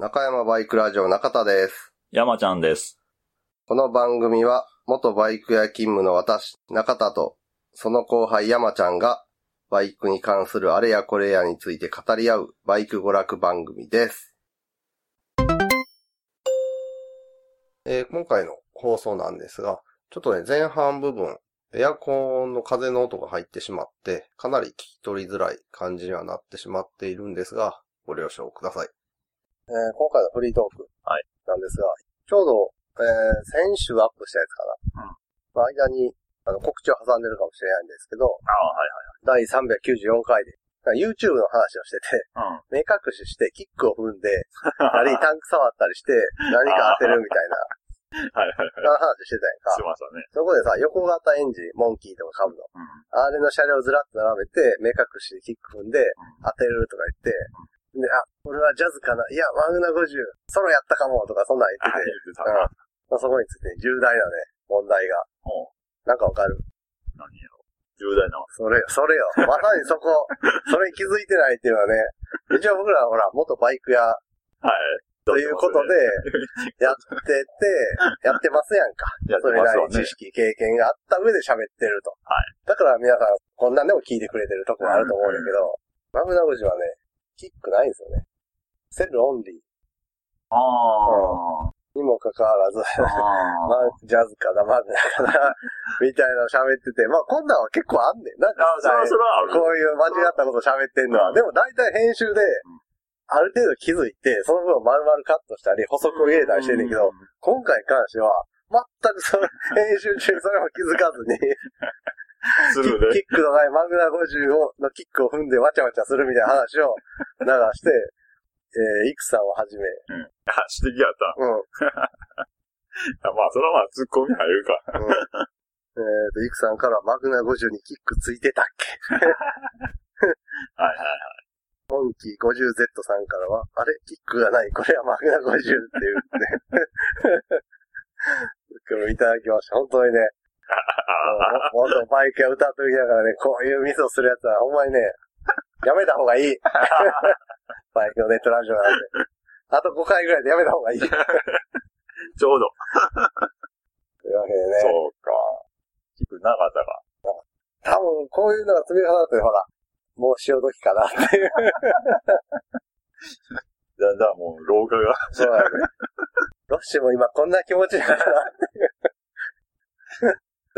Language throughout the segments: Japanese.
中山バイクラジオ中田です。山ちゃんです。この番組は、元バイク屋勤務の私、中田と、その後輩山ちゃんが、バイクに関するあれやこれやについて語り合う、バイク娯楽番組です。えー今回の放送なんですが、ちょっとね、前半部分、エアコンの風の音が入ってしまって、かなり聞き取りづらい感じにはなってしまっているんですが、ご了承ください。えー今回のフリートークはいなんですが、ちょうど、えー先週アップしたやつかな。うんまあ間にあの告知を挟んでるかもしれないんですけど、ああ、はい第394回で、YouTube の話をしてて、はい。目隠ししてキックを踏んで、あれにタンク触ったりして、何か当てるみたいな、うん。はいはいはい。話してたやんかし。ましたね。そこでさ、横型エンジン、モンキーとか買うの。うん。あれの車両をずらっと並べて、目隠しでキック踏んで、当てるとか言って、で、あ、これはジャズかないや、マグナ50、ソロやったかもとかそんなん言あ、ってて、言ってたうん。まあ、そこについて重大なね、問題が。おうなんかわかる？何やろ？重大な。それよ、それよ。まさにそこ、それに気づいてないっていうのはね、一応僕らはほら、元バイク屋はい。ということで、やってて、やってますやんか。それなりに知。識、経験があった上で喋ってると。はいだから皆さん、こんなんでも聞いてくれてるとこがあると思うんだけど、マグナゴジはね、キックないんですよね。セルオンリー。ああ。にもかかわらず、あまあ、ジャズかな、マグナかな、みたいなの喋ってて、まあ、こんなんは結構あんねん。なんかあ。あ、それはそれはある。こういう間違ったこと喋ってんのは、うん。でも大体編集で、ある程度気づいて、その分丸々カットしたり、補足を入れたりしてんねんけど、今回に関しては、全くその、編集中にそれも気づかずに、するね。キックのないマグナ50をのキックを踏んでわちゃわちゃするみたいな話を流して、えー、イクさんをはじめ、あ、指摘やった。うん、あまあ、それはまあ、ツッコミ入るか。うん。えっと、イクさんからマグナ50にキックついてたっけ はいはいはい。モンキー 50Z さんからは、あれ？キックがない、これはマグナ50って言って。今日いただきました。本当にね、元バイクや歌っときながらね、こういうミスをするやつはほんまにね、やめた方がいい。バイクのネットラジオなんで。あと5回ぐらいでやめた方がいい。というわちょうど。けでね、そうか。聞くなかったか。多分こういうのが積み重なって、ほら、もう潮時かなっていう。だんだんもう、廊下が。そうだね。ロッシュも今こんな気持ちだから、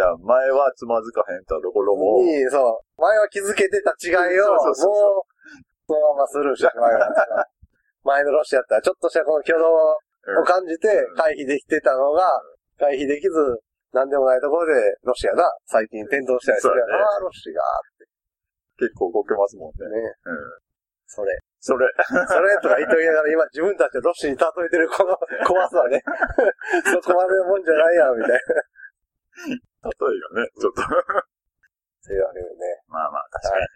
だから前はつまずかへんたところも、に、そう、前は気づけてた違いを、もう、そうそうそうそのままスルーしてしまいました。前のロッシュやったら、ちょっとしたこの挙動を感じて回避できてたのが、回避できず、なんでもないところで、ロシアが最近転倒したりするやん。ああ、ロシアが、結構こけますもんね。ね。うん。それ。それ、それとか言っときながら今自分たちをロシアに例えてるこの怖さね。そこまでのもんじゃないやん、みたいな。例えがね、ちょっと。というわけでね、まあまあ、確かにね。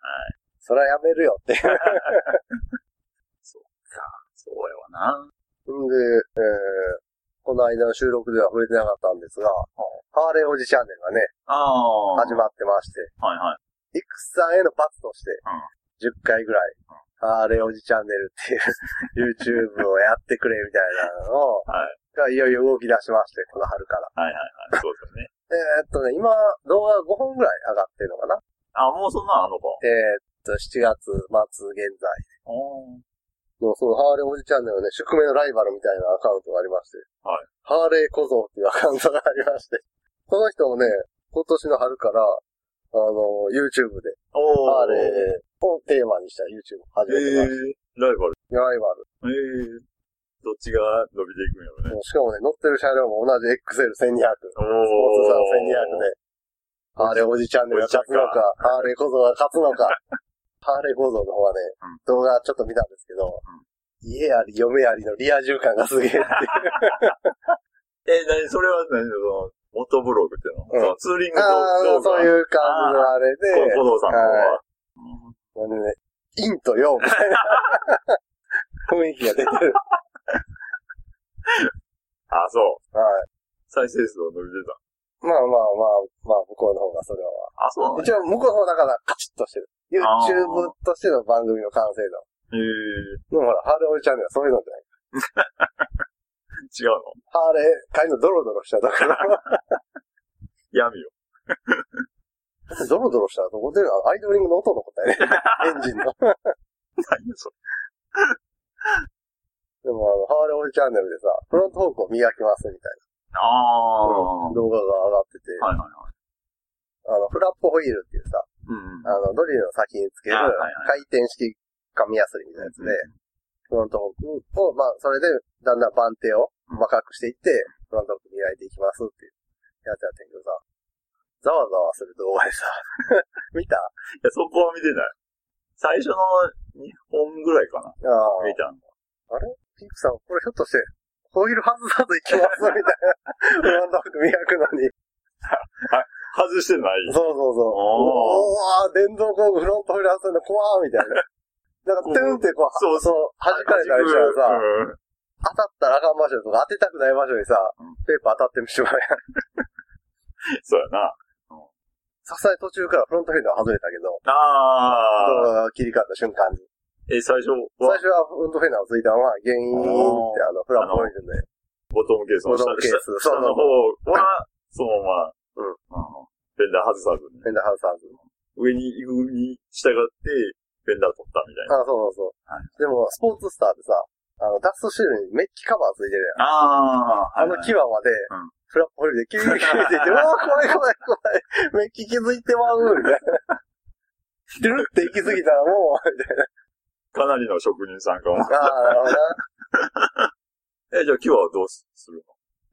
はい。それはやめるよって。そうやわな。んで、えー、この間の収録では触れてなかったんですが、ハーレーおじチャンネルがね、ああ。始まってまして、はいはい。イクさんへの罰として、10回ぐらい、ハーレーおじチャンネルっていう YouTube をやってくれみたいなのを、はい。がいよいよ動き出しまして、この春から。はいはいはい。そうですよね。えーっとね、今、動画5本ぐらい上がってるのかなあ、もうそんなんあんのか。えーっと、7月末現在。おーでもそのハーレーおじチャンネルね、宿命のライバルみたいなアカウントがありまして。はい。ハーレー小僧っていうアカウントがありまして。この人もね、今年の春から、あの、YouTube で、おハーレーをテーマにした YouTube を始えめてまー、ライバル。す。ライバル。えー、どっちが伸びていくんやろね。しかもね、乗ってる車両も同じ XL1200。スポーツおさん1200で、ハーレーおじチャンネルが勝つのか、ハーレー小僧が勝つのか。ハーレー小僧の方はね、うん動画ちょっと見たんですけど、家あり、嫁ありのリア充感がすげえっていう。え、なに、それは何？その、元ブログっていうの、うツーリング動画？そういう感じのあれで、こ小僧さんの方は。なんでね、陰と陽みたいな 雰囲気が出てる。あ、そう。はい。再生数は伸びてた。まあまあまあ、まあ、向こうの方がそれは。あ、そうなん一応、向こうの方だからカチッとしてる。YouTube としての番組の完成度。へえ。でもほら、ハーレーオイチャンネルはそういうのじゃない。違うの？ハーレー、帰りのドロドロしたところ。闇よ。ドロドロしたらどこ出るの？アイドリングの音のことやね。エンジンの。何それ？でもあの、ハーレーオイルチャンネルでさ、フロントフォークを磨きますみたいああ。なはい動画が上がってて、はいはい。あの、フラップホイールっていうさ、うんうん。あの、ドリルの先につけるあはいはい回転式紙やすりみたいなやつで、フロントフォークを、まあ、それで、だんだん番手を細かくしていって、フロントフォーク磨いていきますっていうやつやってんけどさ、ざわざわする動画でさ、見た？いや、そこは見てない。最初の2本ぐらいかな。ああ。見たの。ピンクさん、これひょっとして、ホイール外さず行きますみたいな。フロントフォーク磨くのに。外してない。そうそうそう。おおー、電動工具フロントホイール外すの怖ーみたいな。なんか、トゥーンってこう、そうそう、弾かれたりしたらさ、うん当たったらあかん場所とか当てたくない場所にさうん、ペーパー当たってしまうやん。そうやな。さすがに途中からフロントフェンダー外れたけど、ああ。切り替わった瞬間に。え、最初最は初はフロントフェンダーをついたまま、原因ってあの、フラップホイールで。ボトムケースの下ボトムケース下下の方は、そのまま、うんうん。フェンダー外さずに。フェンダー外さず。上に行くに従って、フェンダー取ったみたいな。あ、そうそうそう。はいでも、スポーツスターってさ、あの、ダストシールにメッキカバーついてるやん。あああの際までん、フラップホイールでキューキューって言って、うわー怖い怖い怖い、メッキ傷ついてまう、みたいな。ルルって行き過ぎたらもう、みたいな。かなりの職人さんかも。ああ、なるほどな。え、じゃあ今日はどうするの？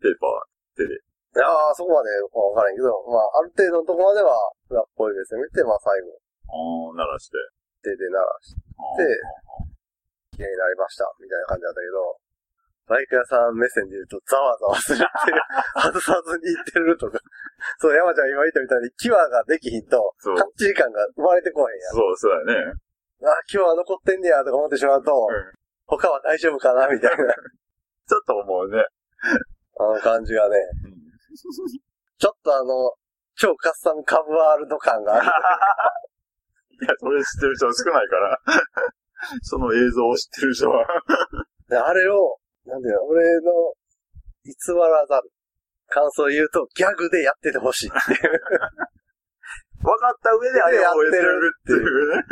ペーパー、手で。いやー、そこまでわからんけど、まあ、ある程度のとこまでは、フラップホイで攻めて、まあ、最後、ああ、鳴らして。手で鳴らして、綺麗になりました、みたいな感じだったけど、バイク屋さん目線で言うと、ざわざわするっていう、外さずに言ってるとか。そう、山ちゃん今言ったみたいに、際ができひんと、そうカッチリ感が生まれてこへんやん。そう、そうやね。あ、今日は残ってんねや、とか思ってしまうと、うん他は大丈夫かな、みたいな、ちょっと思うね。あの感じがね、うんちょっとあの、超カスタムカブワールド感がある。いや、それ知ってる人少ないから。その映像を知ってる人は。であれを、なんていうの、俺の偽らざる感想を言うと、ギャグでやっててほしいっていう。分かった上であれを応援するっていうね。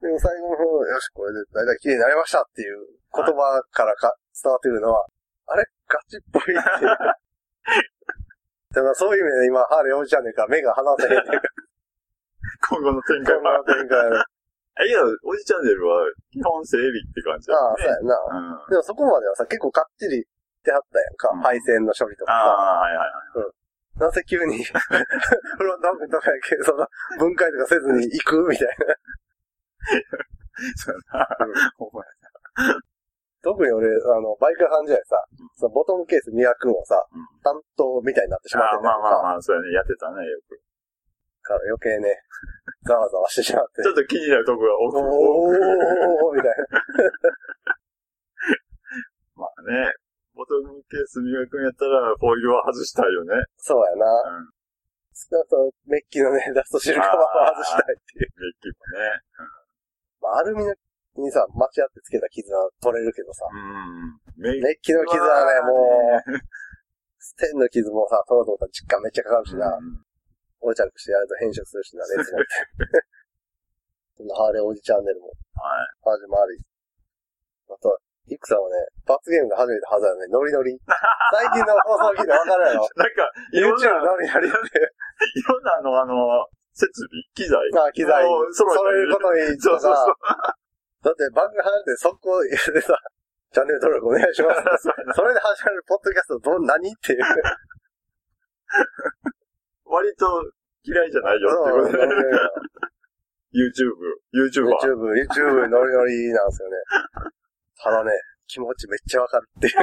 でも最後の方、よし、これで大体綺麗になりましたっていう言葉からか伝わってくるのは、あれガチっぽいっていう。だからそういう意味で今、ハーレじちゃんねんから目が離せへんねんから、今後の展開こんなは。展開の。いや、おじチャンネルは基本整備って感じだああ、よね。そうやんな。うん。でもそこまではさ、結構かっちりってはったやんか。うん配線の処理とかさ。ああ、はいはいはい。なぜ急に、フロントオープンとかやけど、その、分解とかせずに行くみたいな。そうやな。ほんまや特に俺、あの、バイク屋さん時代さ、そのボトムケース磨くのをさ、うん担当みたいになってしまってああ、まあまあまあ、そうやね。やってたね、よく。から余計ね、ざわざわしてしまってち。ょっと気になるとこが多く、おーみたいな。まあね。ボトムケース磨くんやったら、フォイルは外したいよね。そうやな。うん。少なくともメッキのね、ダストシルカバーを外したいっていう。メッキもね。まあ、アルミにさ、間違ってつけた傷は取れるけどさ、うん。メッメッキの傷はね、もう、ステンの傷もさ、取ろうと思ったら時間めっちゃかかるしな。うん横着してやると変色するしな、熱持って。そんなハーレーおじチャンネルもはい。始まり。あと、イクさんはね、罰ゲームが初めてはずだよね、ノリノリ。最近の放送聞いてわかるやろ なんか、いろん ?YouTube な、ノリノリって。いろんなあの、あの、設備、機材。まあ、機材、そういうことに、そうそうそう。だって番組離れて速攻でさ、チャンネル登録お願いします。それで始まるポッドキャストどん何っていう。割と嫌いじゃないよってことでね。YouTube、YouTuber。YouTube、YouTube ノリノリなんですよね。ただね、気持ちめっちゃわかるっていう。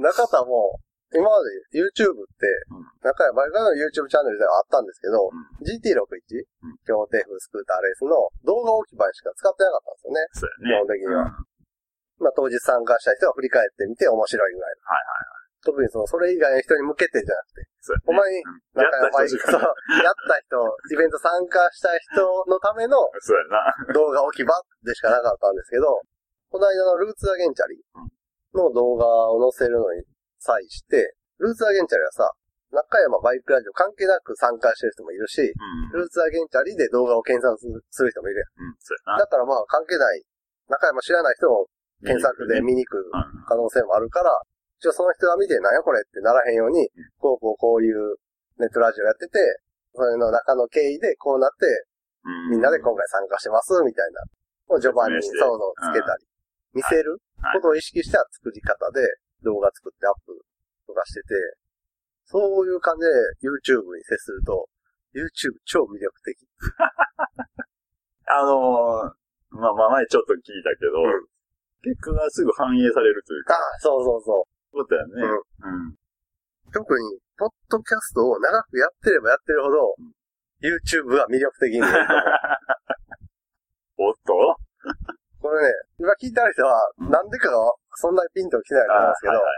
中田も、今まで YouTube ってうん、中山バイクの YouTube チャンネルではあったんですけど、うん。GT61、うん。競艇風スクーターレースの動画置き場にしか使ってなかったんですよね。そうやね。基本的には。うん。まあ当日参加した人は振り返ってみて面白いぐらいの。はい特にその、それ以外の人に向けてじゃなくて、そうやね。ほんまにうん。中山バイク、やそうった人、やった人、イベント参加した人のためのそうやな。動画置き場でしかなかったんですけど、この間のルーツアゲンチャリの動画を載せるのに際して、ルーツアゲンチャリはさ、中山バイクラジオ関係なく参加してる人もいるし、うん。うん。ルーツアゲンチャリで動画を検索する人もいるやん。やな。だからまあ関係ない、中山知らない人も検索で見に行くうん。可能性もあるから、一応その人が見て、なんやこれってならへんように、こうこうこういうネットラジオやってて、それの中の経緯でこうなって、うん。みんなで今回参加してます、みたいな。を序盤にそうそうつけたり、見せるはいことを意識した作り方で動画作ってアップとかしてて、そういう感じで YouTube に接すると、YouTube 超魅力的。あのー、まあまあ前ちょっと聞いたけど、うん結果がすぐ反映されるというか、ああ、そうそうそう。ことやね。うん。特に、ポッドキャストを長くやってればやってるほど、YouTube が魅力的に おっと？これね、今聞いてある人は、うんなんでかがそんなにピンと来てないと思うんですけど、はいはい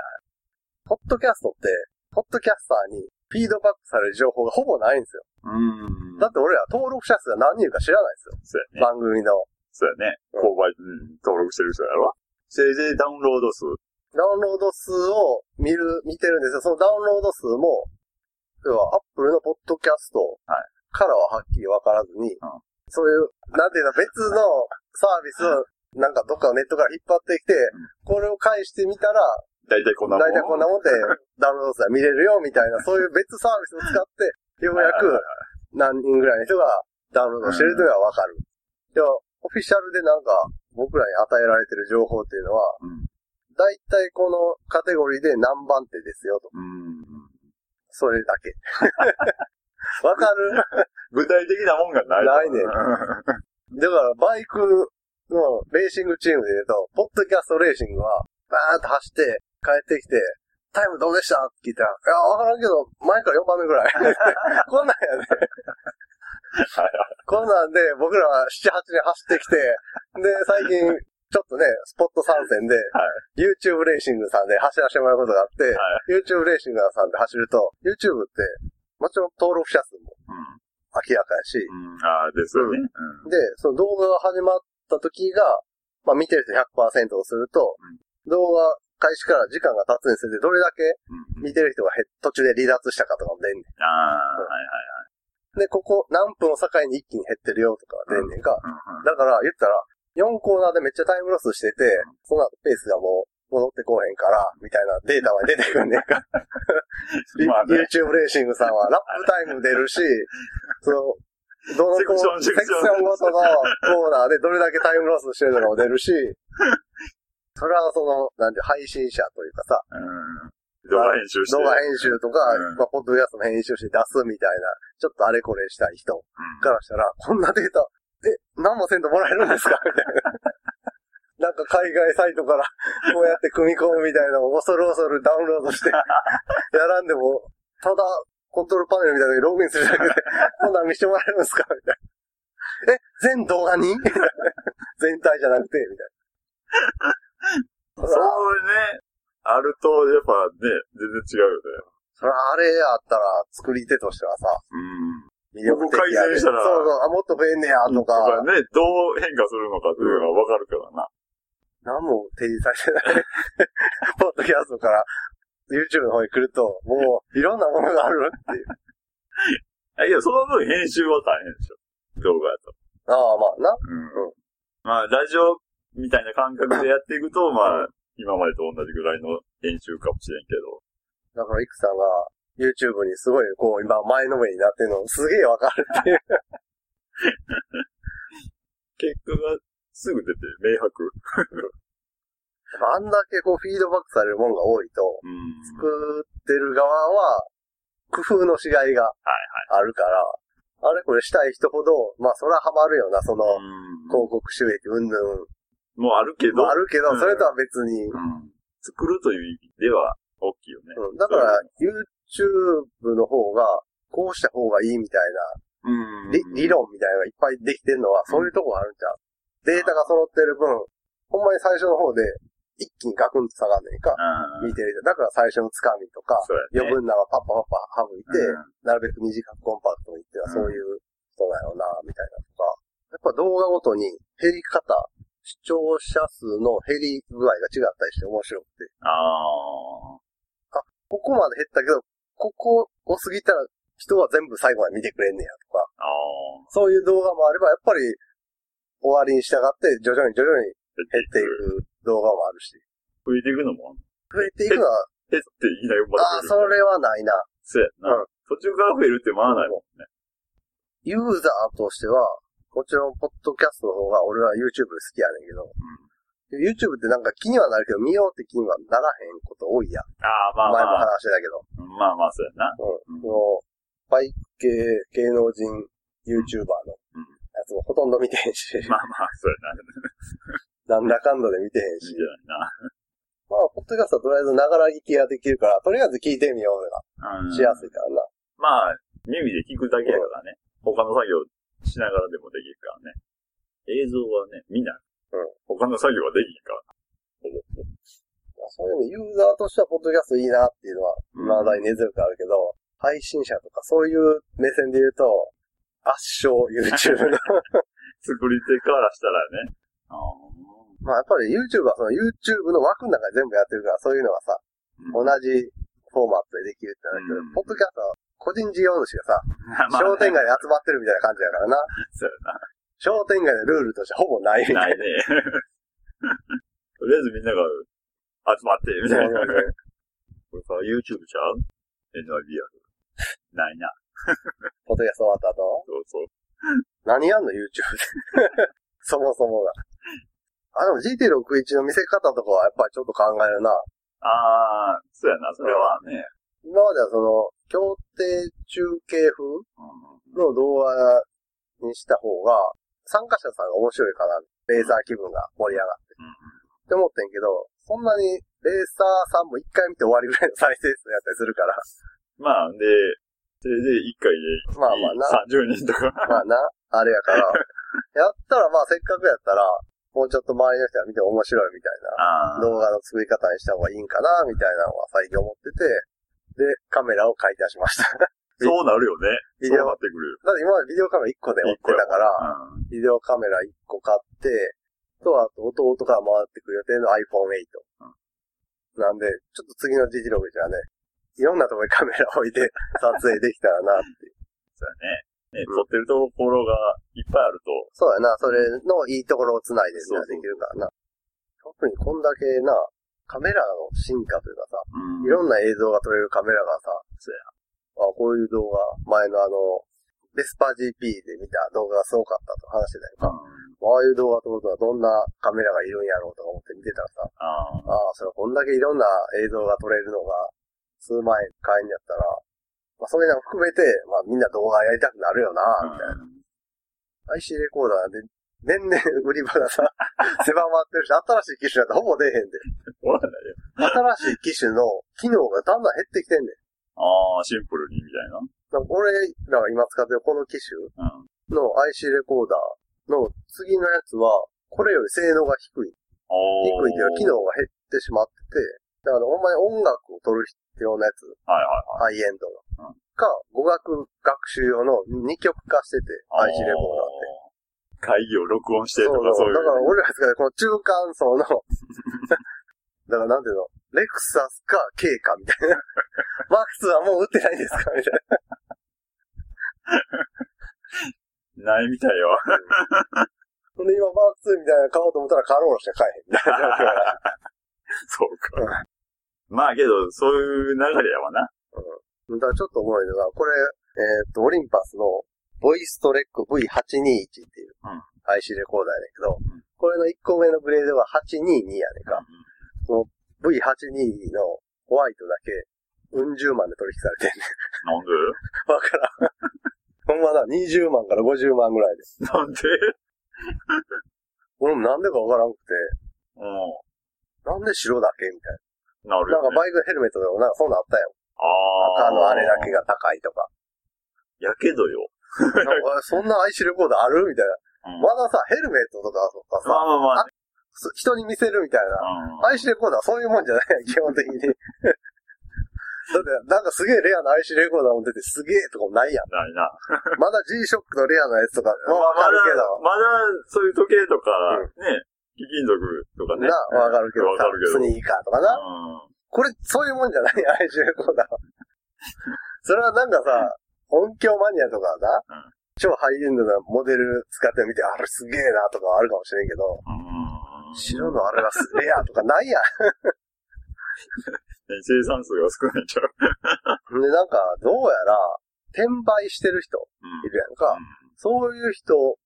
ポッドキャストって、ポッドキャスターにフィードバックされる情報がほぼないんですよ。うん。だって俺ら登録者数が何人いるか知らないですよ。そうやね。番組の。そうやね。うん購買、うん、登録してる人やろせいぜいダウンロード数。ダウンロード数を見る、見てるんですよ。そのダウンロード数も、要は、アップルのポッドキャストはいからははっきりわからずに、うんそういう、なんていうの、別のサービスを、なんかどっかのネットから引っ張ってきて、これを返してみたら、だいたいこんなもん。大体こんなもんで ダウンロード数が見れるよ、みたいな、そういう別サービスを使って、ようやく何人ぐらいの人がダウンロードしてるというのがわかる。でも、オフィシャルでなんか、僕らに与えられてる情報っていうのは、うん。大体このカテゴリーで何番手ですよと。うん。それだけ。わかる？具体的なもんがない。ないねうんだから、バイクのレーシングチームで言うと、ポッドキャストレーシングは、バーンと走って、帰ってきて、タイムどうでした？って聞いたら、いや、わからんけど、前から4番目ぐらい。こんなんやね。こんなんで、僕らは7、8年走ってきて、で、最近、ちょっとね、スポット参戦で、YouTube レーシングさんで走らせてもらうことがあって、は YouTube レーシングさんで走ると、YouTube って、もちろん登録者数も明らかやし、うん。うん。ああ、ですよね。うん。で、その動画が始まった時が、まあ見てる人100%とすると、動画開始から時間が経つにつれてどれだけうん。見てる人がへ途中で離脱したかとかも出んねああ、はいはいん。で、ここ何分を境に一気に減ってるよとか出んねんか。はい。だから言ったら、4コーナーでめっちゃタイムロスしてて、その後ペースがもう戻ってこうへんから、みたいなデータが出てくんねんか。まあね YouTube レーシングさんはラップタイム出るし、その、どのセクションセクションごとのコーナーでどれだけタイムロスしてるのかも出るし、それはその、なんて配信者というかさ、うん。動画編集して。動画編集とか、うんまあ、ポッドキャストの編集して出すみたいな、ちょっとあれこれしたい人うんからしたら、こんなデータ、え、何もせんともらえるんですか？みたいな。なんか海外サイトから こうやって組み込むみたいなのを恐る恐るダウンロードして、やらんでも、ただ、コントロールパネルみたいなのにログインするだけで、こんなん見せてもらえるんですか？みたいな。え、全動画に？全体じゃなくて、みたいな。そうね。あると、やっぱね、全然違うよね。それあれやったら、作り手としてはさ、うん。魅力的やで。ここ改善したらそうそう、あ、もっと増えんねや、ととか、かね、どう変化するのかっていうのがわかるからな。何も提示されてない。ポッドキャストから YouTube の方に来ると、もう、いろんなものがあるっていう。いや、その分編集は大変でしょ。動画やと。ああ、まあな。うん。まあ、ラジオみたいな感覚でやっていくと、まあ、今までと同じぐらいの編集かもしれんけど。だから、イクさんが YouTube にすごい、こう、今、前のめりになってるの、すげえわかるっていう。結果がすぐ出て、明白。あんだけこう、フィードバックされるもんが多いと、うん。作ってる側は、工夫のしがいがあるから、あれこれしたい人ほど、まあ、そらハマるよな、その、うん。広告収益、うんぬん。もうあるけど、あるけど、うんそれとは別に、うん。作るという意味では、大きいよね。うん、だから、YouTube の方が、こうした方がいいみたいうんな、理理論みたいなのがいっぱいできてんのは、そういうとこあるんちゃう？データが揃ってる分、ほんまに最初の方で、一気にガクンと下がんねんか、うん。見てる人。だから最初のつかみとか、ね。余分なのはパッパパッパ省いて、うんなるべく短くコンパクトにっていうのはそういう人だよな、みたいなとか。やっぱ動画ごとに減り方、視聴者数の減り具合が違ったりして面白くて、ああ。ここまで減ったけど、ここを過ぎたら人は全部最後まで見てくれんねやとか、ああ。そういう動画もあれば、やっぱり終わりに従って徐々に徐々に減っていく動画もあるし、増えていくのも増えていくのは、減っていきなり生まああ。それはないな。そうやな。うん途中から増えるってまあないもんね。ユーザーとしては、もちろん、ポッドキャストの方が俺は YouTube 好きやねんけど、YouTube ってなんか気にはなるけど、見ようって気にはならへんこと多いやん。ああ、まあ前もまあ。話してたけど。まあまあ、そうやな。うん。もう、バイ系芸能人 YouTuber のつもほとんど見てへんし、まあまあ、そうやな。なんだかんだで見てへんしいいないまあ、ポッドキャストはとりあえずながら聞きができるから、とりあえず聞いてみようがしやすいからな。まあ、耳で聞くだけやからね。他の作業しながらでもできるからね。映像はね、見ない。うん他の作業はできんから。そういうのユーザーとしてはポッドキャストいいなっていうのは、うん未だに根強くあるけど、配信者とかそういう目線で言うと、圧勝 YouTube の。作り手からしたらね。あまあやっぱり YouTube はその YouTube の枠の中で全部やってるから、そういうのがさ、同あ。じフォーマットでできるってなるけど、うんポッドキャストは個人事業主がさ、まあね商店街で集まってるみたいな感じだからな。そう商店街のルールとしてほぼないみやな。たいないな。ね。とりあえずみんなが集まって、みたいな。これから YouTube ちゃう ?NIBR。ないな。ポッドキャスト終わった後、そうそう。何やんの？YouTube で。そもそもが。あ、でも GT61 の見せ方とかはやっぱりちょっと考えるな。ああ、そうやな、それはね。今まではその、協定中継風うんの動画にした方が、参加者さんが面白いかな。レーサー気分が盛り上がって。うんって思ってんけど、そんなにレーサーさんも一回見て終わりぐらいの再生数やったりするから。まあ、で、それで1回でまあまあな。30人とか。まあな、あれやから。やったらまあせっかくやったら、もうちょっと周りの人が見て面白いみたいな。動画の作り方にした方がいいんかな、みたいなのは最近思ってて、で、カメラを買い出しました。そうなるよね。ビデオそうなってくるよ。だって今までビデオカメラ1個で追ってたから、うんビデオカメラ1個買って、と、あと弟から回ってくる予定の iPhone8。なんで、ちょっと次のジジログじゃね、いろんなところにカメラ置いて 撮影できたらなって。そうやね。ね、うん撮ってるところがいっぱいあると、そうやな、それのいいところを繋いでできるからな。特にこんだけな、カメラの進化というかさ、うんいろんな映像が撮れるカメラがさ、そうやあ、こういう動画、前のあの、ベスパ GP で見た動画がすごかったと話してたよ。ああいう動画撮るとはどんなカメラがいるんやろうとか思って見てたらさ。ああ、それこんだけいろんな映像が撮れるのが数万円買えんやったら、まあそういうのも含めて、まあみんな動画やりたくなるよな、みたいな。IC レコーダーで、年々売り場がさ、狭まってるし、新しい機種だとほぼ出へんで。ないよ。新しい機種の機能がだんだん減ってきてんねん。ああ、シンプルにみたいな。なんか俺らが今使ってるこの機種うん。の IC レコーダーの次のやつは、これより性能が低い。お低いけど機能が減ってしまってて、だからほんまに音楽を撮るようなやつ、はいはいはい。ハイエンドの。うんか、語学学習用の2曲化してて、IC レコーダーって。会議を録音してとかそういう。だから俺らが使ってるこの中間層の、だからなんていうの、レクサスか K かみたいな。マーク2はもう売ってないんですかみたいな。ないみたいよ。ほんで今マーク2みたいなの買おうと思ったらカローラしか買えへん。そうか。まあけど、そういう流れやわな。だからちょっとおもろいのが、これ、えっ、と、オリンパスのボイストレック V821 っていううん IC レコーダーやねんけど、んこれの1個上のグレードは822やねんか。V822 のホワイトだけ、うん十万で取引されてんねなんで？ん。わからん。ほんまな、20万から50万ぐらいです。なんで？俺もなんでかわからんくて、うなんで白だけ？みたいん。なるな。よ、ね。なんかバイクヘルメットでもなんかそんなんあったよ。ああ。赤のあれだけ。が高いとか。やけどよ。なんかそんな IC レコーダーある？みたいな。うんまださ、ヘルメットとかとかさ、まあまあまあ。す人に見せるみたいな。うん IC レコーダーはそういうもんじゃない基本的に。だって、なんかすげえレアな IC レコーダーも出てすげえとかもないやん。ないな。まだ G-SHOCK のレアなやつとか、まあわかるけど。まだ、まだ、そういう時計とか、ね、貴金属とかね。な、わかるけどさわかるけど。スニーカーとかな。うんこれ、そういうもんじゃない ?IC レコーダーは。それはなんかさ、音響マニアとかな、うん超ハイエンドなモデル使ってみて、あれすげえなとかはあるかもしれんけど、うん白のあれはすレアとかないや生産 数が少ないんちゃう？ん。で、なんか、どうやら、転売してる人うんいるやんか。そういう人を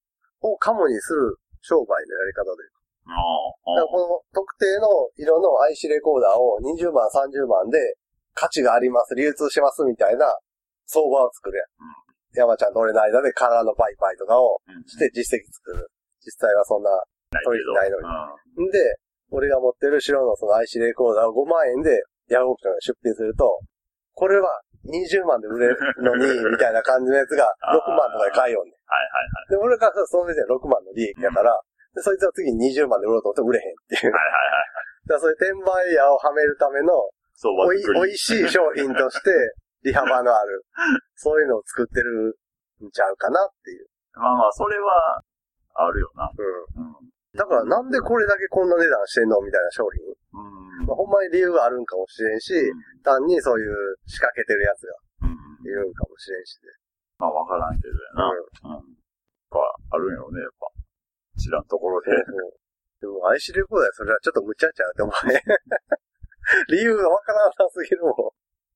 カモにする商売のやり方で。だからこの特定の色の IC レコーダーを20万、30万で価値があります、流通しますみたいな相場を作るやん。山ちゃんと俺の間でカラーの売買とかをうんして実績作る。実際はそんな。取引ないのにに。んで、俺が持ってる白のその IC レコーダーを5万円でヤフオクションで出品すると、これは20万で売れるのに、みたいな感じのやつが6万とかで買いよんねん。はいはいで、俺からその時点で6万の利益やから、でそいつは次に20万で売ろうと思って売れへんっていう。はい。はいはいはい。だからそういう転売屋をはめるための、相場おい、しい商品として、利幅のある、そういうのを作ってるんちゃうかなっていう。まあまあ、それは、あるよな。うん。うん。だからなんでこれだけこんな値段してんのみたいな商品。うん。まあ、ほんまに理由があるんかもしれんし、単にそういう仕掛けてるやつがうん。いるんかもしれんしで。まあ、わからんけどやな。うん。やっぱ、あるんやろね、やっぱ。知らんところで。でも IC レコーダーそれはちょっと無茶ちゃうって思うね。理由がわからなさすぎるもん。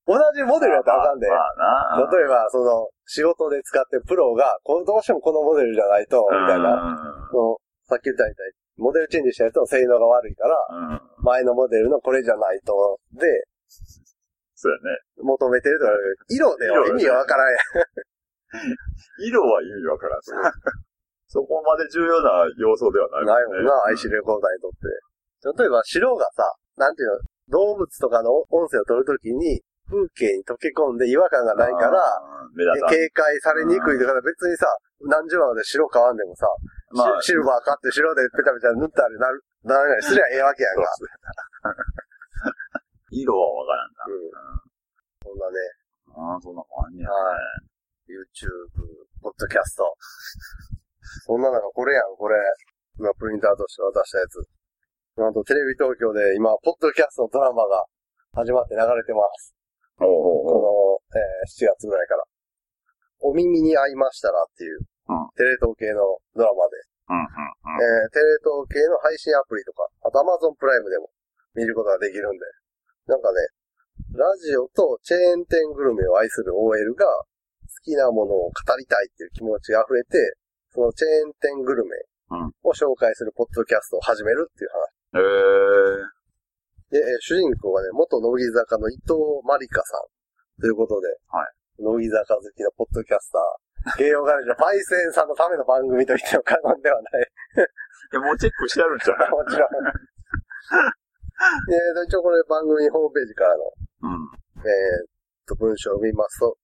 同じモデルやったらあかんで。まあな。例えば、その、仕事で使ってるプロが、こうどうしてもこのモデルじゃないと、みたいな。な。そのさっき言ったみたいに、モデルチェンジしたやつの性能が悪いから、うん。前のモデルのこれじゃないと、で、そうやね。求めてるとか、色では意味がわからんやん。色は意味わからん。そこまで重要な要素ではないないもんな、IC レコーダーにとって。例えば、白がさ、なんていうの、動物とかの音声を取るときに、風景に溶け込んで違和感がないから。警戒されにくいとか、別にさ、何十万で白買わんでもさ、まあシシルバー買って白でペタペタ塗ったりなる、ならないすりゃええわけやんか。色はわからんな。うん。そんなね、ああ、そんなもんあんねやね。はい YouTube、ポッドキャスト。そんな中、これやん、これ。今、プリンターとして渡したやつ。なんと、テレビ東京で今、ポッドキャストのドラマが始まって流れてます。ほうほうこの、えー7月ぐらいから。お耳に合いましたらっていう、うんテレ東系のドラマで、うんうんえーテレ東系の配信アプリとか、あと Amazon プライムでも見ることができるんで、なんかね、ラジオとチェーン店グルメを愛する OL が好きなものを語りたいっていう気持ちが溢れて、そのチェーン店グルメを紹介するポッドキャストを始めるっていう話。うん。へえ。で、えー主人公がね、元乃木坂の伊藤まりかさんということで、はい乃木坂好きのポッドキャスター、芸能ガレージのパイセンさんのための番組と言っても過言ではない。いや、もうチェックしてあるんちゃう？もちろん。え一応これ番組ホームページからの、うん。えーっと、文章を見ますと、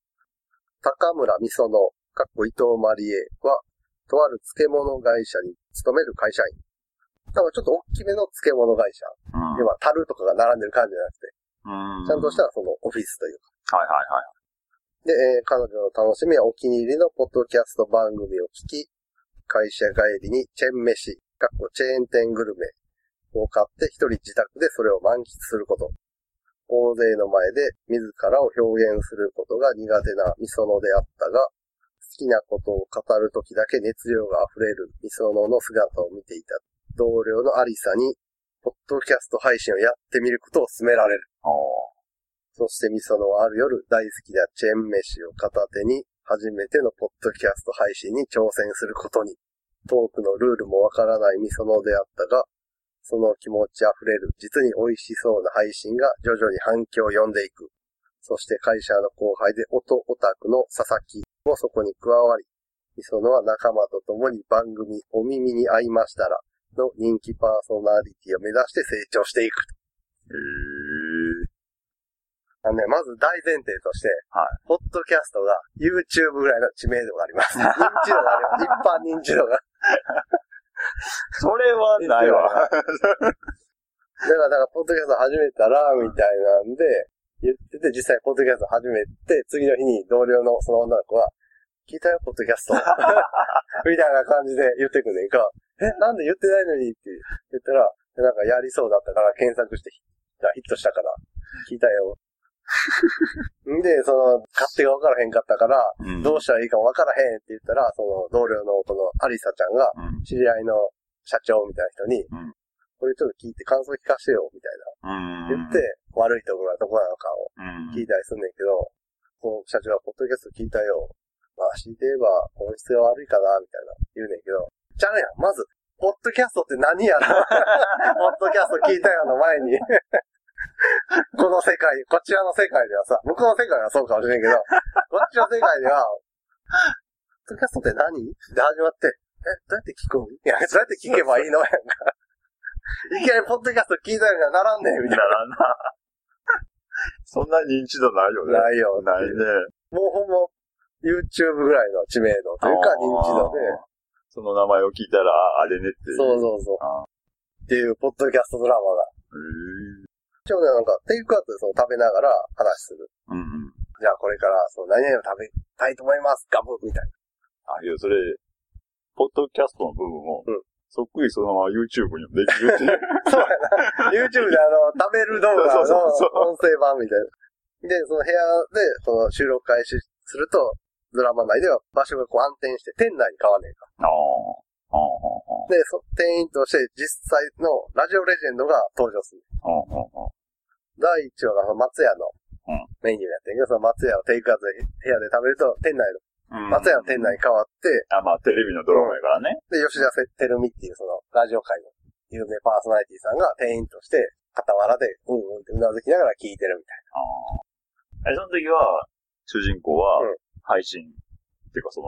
高村美園、かっこ伊藤マリエは、とある漬物会社に勤める会社員。だからちょっと大きめの漬物会社。うん。要は、樽とかが並んでる感じじゃなくて、うん。ちゃんとしたそのオフィスというか。はいはいはい。で、えー彼女の楽しみはお気に入りのポッドキャスト番組を聞き、会社帰りにチェーン飯、かっこチェーン店グルメを買って一人自宅でそれを満喫すること。大勢の前で自らを表現することが苦手なミソノであったが、好きなことを語るときだけ熱量が溢れるミソノの姿を見ていた同僚のアリサに、ポッドキャスト配信をやってみることを勧められる。そしてミソノはある夜大好きなチェーン飯を片手に初めてのポッドキャスト配信に挑戦することに。トークのルールもわからないミソノであったが、その気持ち溢れる実に美味しそうな配信が徐々に反響を呼んでいく。そして会社の後輩で音オタクの佐々木もそこに加わり、ミソノは仲間と共に番組お耳に合いましたらの人気パーソナリティを目指して成長していく。へえ。あのね、まず大前提として、はポッドキャストが YouTube ぐらいの知名度があります。認知度があります。一般認知度が。それはないわ。だから、だから、ポッドキャスト始めたら、みたいなんで、言ってて、実際ポッドキャスト始めて、次の日に同僚のその女の子は、聞いたよ、ポッドキャスト。みたいな感じで言ってくんねんか。え、なんで言ってないのにって言ったら、なんかやりそうだったから検索してヒットしたから、聞いたよ。んで、その、勝手が分からへんかったから、うんどうしたらいいか分からへんって言ったら、その同僚のこのアリサちゃんが、うん。知り合いの社長みたいな人に、うんこれちょっと聞いて感想聞かせてよ、みたいな。うん。言って、悪いところはどこなのかをうん。聞いたりすんねんけど、その社長はポッドキャスト聞いたよ。まあ、強いて言えば音質が悪いかな、みたいな言うねんけど、じゃあやん、まず、ポッドキャストって何やろ ポッドキャスト聞いたよの前に、この世界、こちらの世界ではさ、向こうの世界はそうかもしれんけど、こっちの世界では、ポッドキャストって何？って始まって、え、どうやって聞くん？いや、どうやって聞けばいいの？やんか。いきなりポッドキャスト聞いたよならんねん、みたいならな。そんな認知度ないよね。な。ないよ。ないね。もうほんま、YouTube ぐらいの知名度というか認知度で、その名前を聞いたら、あれねって。そうそうそう。あっていう、ポッドキャストドラマが。へ一応ね、なんか、テイクアウトでその食べながら話する。ーうんうん。じゃあこれから、その何々を食べたいと思います。ガブみたいあ、いや、それ、ポッドキャストの部分を、うんそっくりそのまま YouTube にもできるっていう。な。そうやな。YouTube であの、食べる動画の音声版みたいな。で、その部屋で、その収録開始すると、ドラマ内では場所がこう暗転して店内に変わんねんか。ああ。ああ。で、そ店員として実際のラジオレジェンドが登場する。ああ。第1話がその松屋のうんメニューやってんけど、その松屋をテイクアウトで部屋で食べると、店内の、うん松屋の店内に変わって、あ、まあ、テレビのドラマやからね。で、吉田てるみっていうその、ラジオ界の有名パーソナリティさんが店員として、傍らで、うんうんってうなずきながら聞いてるみたいああ。え、その時は、主人公はうん、配信、っていうかその、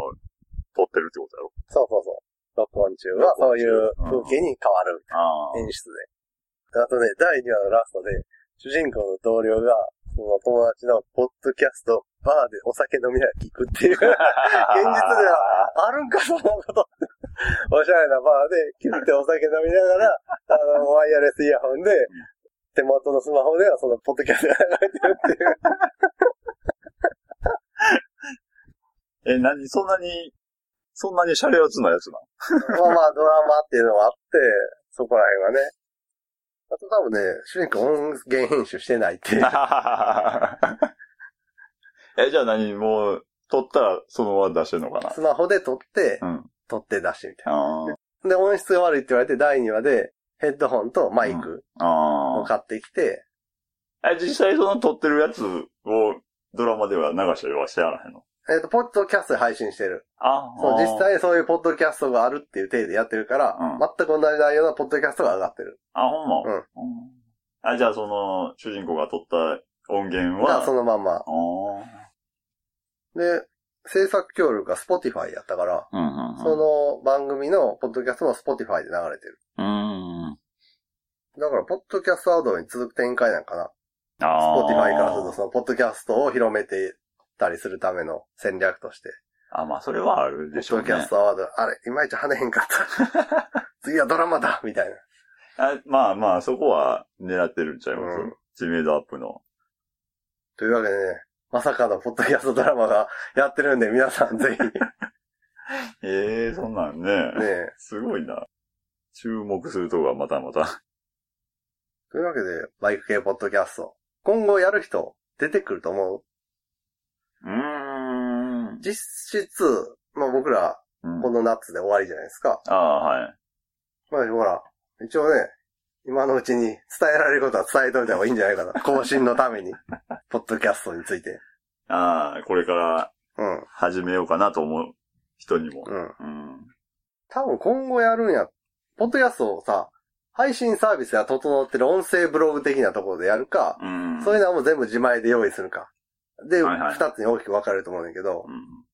撮ってるってことやろ？な。そうそうそう。録音中はそういう風景に変わるああ。演出で。あとね、第2話のラストで、主人公の同僚が、その友達のポッドキャスト、バーでお酒飲みながら聞くっていう、現実ではあるんか、そんなこと。おしゃれなバーで、キュッてお酒飲みながら、あの、ワイヤレスイヤホンで、手元のスマホではそのポッドキャストが流れてるっていう。え、何そんなに、そんなにシャレオツなやつな まあまあ、ドラマっていうのはあって、そこら辺はね。あと多分ね、主人公音源編集してないっていう。のえ、じゃあ何もう、撮ったらそのまま出してんのかな？スマホで撮って、うん。撮って出してみたいあな。で、音質が悪いって言われて、第2話で、ヘッドホンとマイクを買ってきて、あ。え、実際その撮ってるやつをドラマでは流したりはしてやらへんの？えっ、と、ポッドキャストで配信してる。あそう、実際にそういうポッドキャストがあるっていう体でやってるから、うん全く同じ内容のポッドキャストが上がってる。あ、ほんま？うんあ、じゃあその、主人公が撮った音源は、がそのまま。あで、制作協力が Spotify やったから、あ。うんうんうん。その番組のポッドキャストも Spotify で流れてる。うん。だから、ポッドキャストアドに続く展開なんかな。ああ。Spotify からすると、その、ポッドキャストを広めてたりするための戦略として。あ、まあ、それはあるポでしょうね。ッドキャストアワード、あれ、いまいち跳ねへんかった。次はドラマだみたいな。あまあまあ、そこは狙ってるんちゃいます、うん知名度アップの。というわけでね、まさかのポッドキャストドラマがやってるんで、皆さんぜひ、ね ええそんなんね。え。すごいな。注目するとこがまたまた。というわけで、バイク系ポッドキャスト。今後やる人、出てくると思う？うーん。実質、まあ僕ら、うんこの夏で終わりじゃないですか。ああ、はい。まあほら、一応ね、今のうちに伝えられることは伝えといた方がいいんじゃないかな。更新のために。ポッドキャストについて。ああ、これからうん。始めようかなと思う人にも。うん。うん。多分今後やるんや。ポッドキャストをさ、配信サービスが整ってる音声ブログ的なところでやるか、うん。そういうのはもう全部自前で用意するか。で、二、はいはいつに大きく分かれると思うんだけど、うん。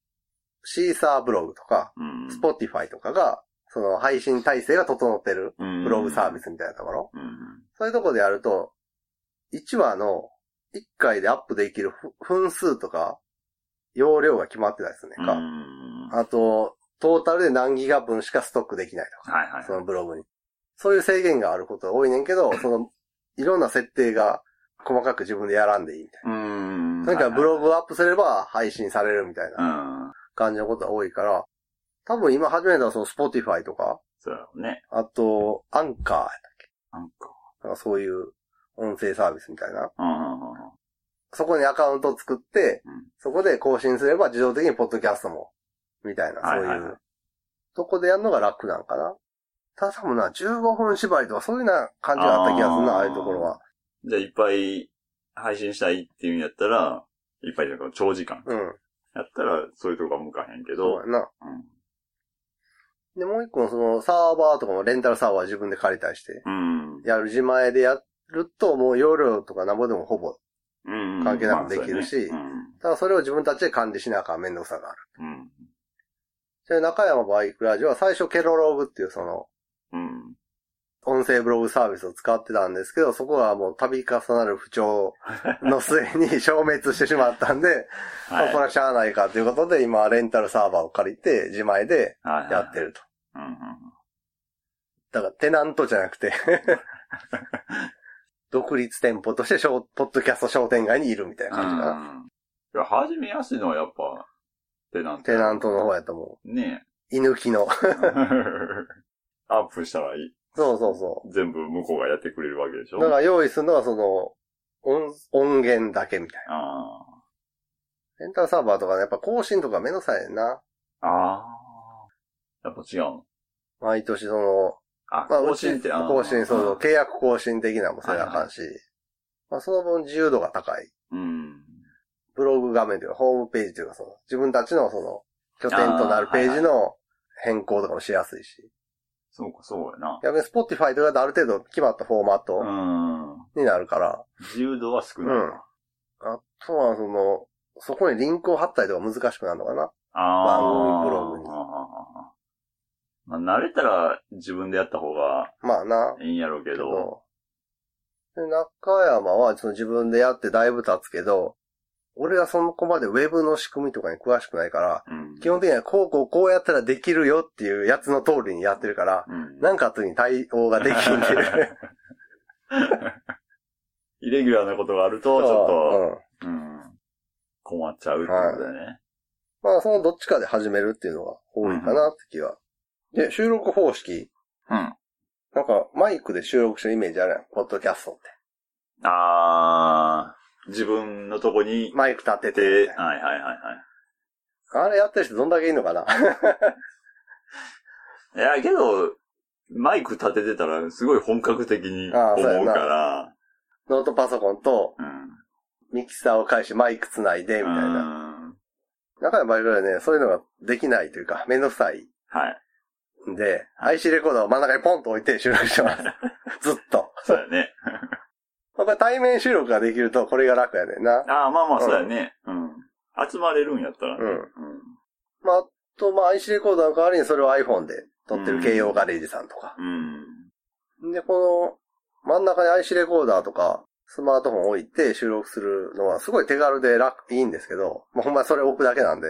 Seesaa ブログとか、うん。 Spotify とかが、その配信体制が整ってるうんブログサービスみたいなところ。うん。そういうところでやると、1話の1回でアップできるふ分数とか、容量が決まってたりするねんか。うん。あと、トータルで何ギガ分しかストックできないとか。はいはい。そのブログに。そういう制限があることが多いねんけど、その、いろんな設定が細かく自分でやらんでいいみたいな。うん。とにかくブログをアップすれば配信されるみたいな。うん。感じのことが多いから、多分今始めたのはその Spotify とか、そうやろうね。あと、アンカなんか。ー、なんかそういう音声サービスみたいな。うんうんうんうん。そこにアカウントを作って、うんそこで更新すれば自動的にポッドキャストも、みたいな、そういう、はいはいこでやるのが楽なんかな。ただ多分な、15分縛りとかそういうな感じがあった気がするな、あーああいうところは。じゃあいっぱい配信したいっていうんやったら、いっぱいなんか長時間うん。やったらそういうとこは向かへんけどそうや、な。うんで、もう一個のそのサーバーとかもレンタルサーバー自分で借りたりして、うん。やる自前でやるともう容量とかなんぼでもほぼ。うん。関係なくできるしまあただそれを自分たちで管理しなあかんめんどくさがある。中山バイクラジオは最初ケロログっていうその、うん。うん。音声ブログサービスを使ってたんですけど、そこがもう度重なる不調の末に 消滅してしまったんで、まあこれはしゃあないかということで、今レンタルサーバーを借りて自前ではい。やってると。だからテナントじゃなくて、独立店舗としてショーポッドキャスト商店街にいるみたいな感じかな。うん。いや、始めやすいのはやっぱ、テナント。テナントの方やと思ねう。居抜きの。え。アップしたらいい。そうそうそ全部向こうがやってくれるわけでしう。ょ？だから用意するのはその、音音源だけみたいな。あレンタルサーバーとかね、やっぱ更新とかめんどくさいねんな。あ。ああ。やっぱ違うの？毎年その、あ、まあ、更新って、更新、そうそう、契約更新的なのもせなあかんし、まあ、その分自由度が高い。うん。ブログ画面というか、ホームページというか、その、自分たちのその、拠点となるページの変更とかもしやすいし。そうか、そうやな。逆に Spotify とかだとある程度決まったフォーマットうん。になるから、自由度は少う。なんいな。あとは、その、そこにリンクを貼ったりとか難しくなるのかな。ああ。番組ブログにまあ、慣れたら自分でやった方がまあな。いいんやろうけど。けど、で中山はその自分でやってだいぶ経つけど、俺はそのこまでウェブの仕組みとかに詳しくないから、うん。基本的にはこうこうこうやったらできるよっていうやつの通りにやってるから、うん。なんか後に対応ができんでる。イレギュラーなことがあると、ちょっと、うん。うん。困っちゃうってことだよね。まあそのどっちかで始めるっていうのが多いかなって気は。で、収録方式うん。なんかマイクで収録してるイメージあるやん。ポッドキャストって。あー、自分のとこに、マイク立ててはいはいはいはい。な。あれやってる人どんだけいいのかな？いや、けど、マイク立ててたら、すごい本格的に思うから、ノートパソコンとうん。ミキサーを返しマイクつないでみたいな。うん中山バイクはね、そういうのができないというか、めんどくさいはい。んで、IC レコーダーを真ん中にポンと置いて収録してます。ずっと。そうやね。これ対面収録ができると、これが楽やねんな。ああ、まあまあ、うんそうやね。うん。集まれるんやったらね。うんまあ、あと、まあ IC レコーダーの代わりにそれを iPhone で撮ってる慶応ガレージさんとか。うん。うん。で、この、真ん中に IC レコーダーとか、スマートフォン置いて収録するのはすごい手軽で楽、いいんですけど、まあほんまにそれ置くだけなんで、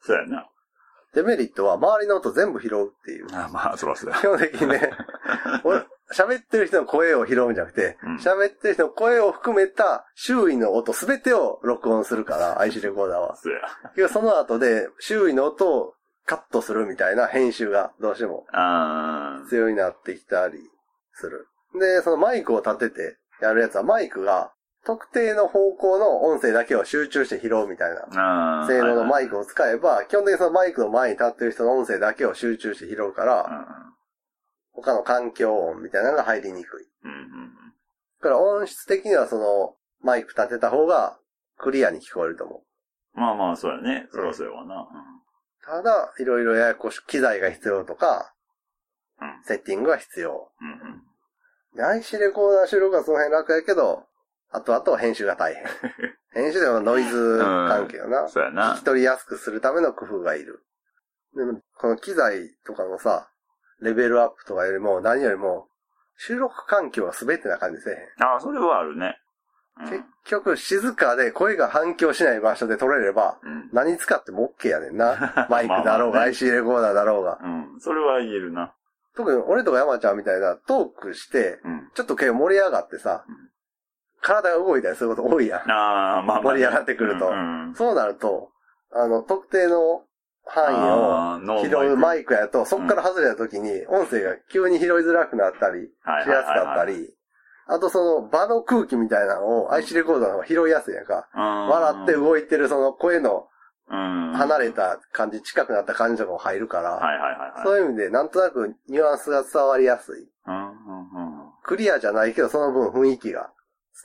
そうやな。デメリットは周りの音全部拾うっていう。あまあ、そらそうや。基本的にね、俺、喋ってる人の声を拾うんじゃなくてうん、喋、ってる人の声を含めた周囲の音すべてを録音するから、IC レコーダーは。そその後で周囲の音をカットするみたいな編集がどうしてもあ必要になってきたりする。で、そのマイクを立ててやるやつはマイクが特定の方向の音声だけを集中して拾うみたいな。性能のマイク。クを使えば、基本的にそのマイクの前に立ってる人の音声だけを集中して拾うから、他の環境音みたいなのが入りにくい。うん。うん。だから音質的にはそのマイク立てた方がクリアに聞こえると思う。まあまあ、そうやね。そらそうやわな。ただ、いろいろややこしく機材が必要とか、うんセッティングが必要。うん。うん。で IC レコーダー収録はその辺楽やけど、あとあとは編集が大変。編集でもノイズ関係よな。そうやな聞き。取りやすくするための工夫がいる。でも、この機材とかのさ、レベルアップとかよりも何よりも、収録環境が全てな感じせえへん。ああ、それはあるね。うん結局、静かで声が反響しない場所で撮れれば、うん。何使っても OK やねんな。マイクだろうが、IC レコーダーだろうが。うん。それは言えるな。特に俺とか山ちゃんみたいなトークして、うん。ちょっと結構盛り上がってさ、うん体が動いたりすること多いやん。ああ、まあまあね。盛り上がってくるとうんうん。そうなると、あの、特定の範囲を拾うマイクやと、そっから外れた時に音声が急に拾いづらくなったりはいしやすかったり、あとその場の空気みたいなのを IC レコーダーの方が拾いやすいやんか。笑って動いてるその声のうん。離れた感じ、近くなった感じとかも入るから。そういう意味でなんとなくニュアンスが伝わりやすい。クリアじゃないけど、その分雰囲気が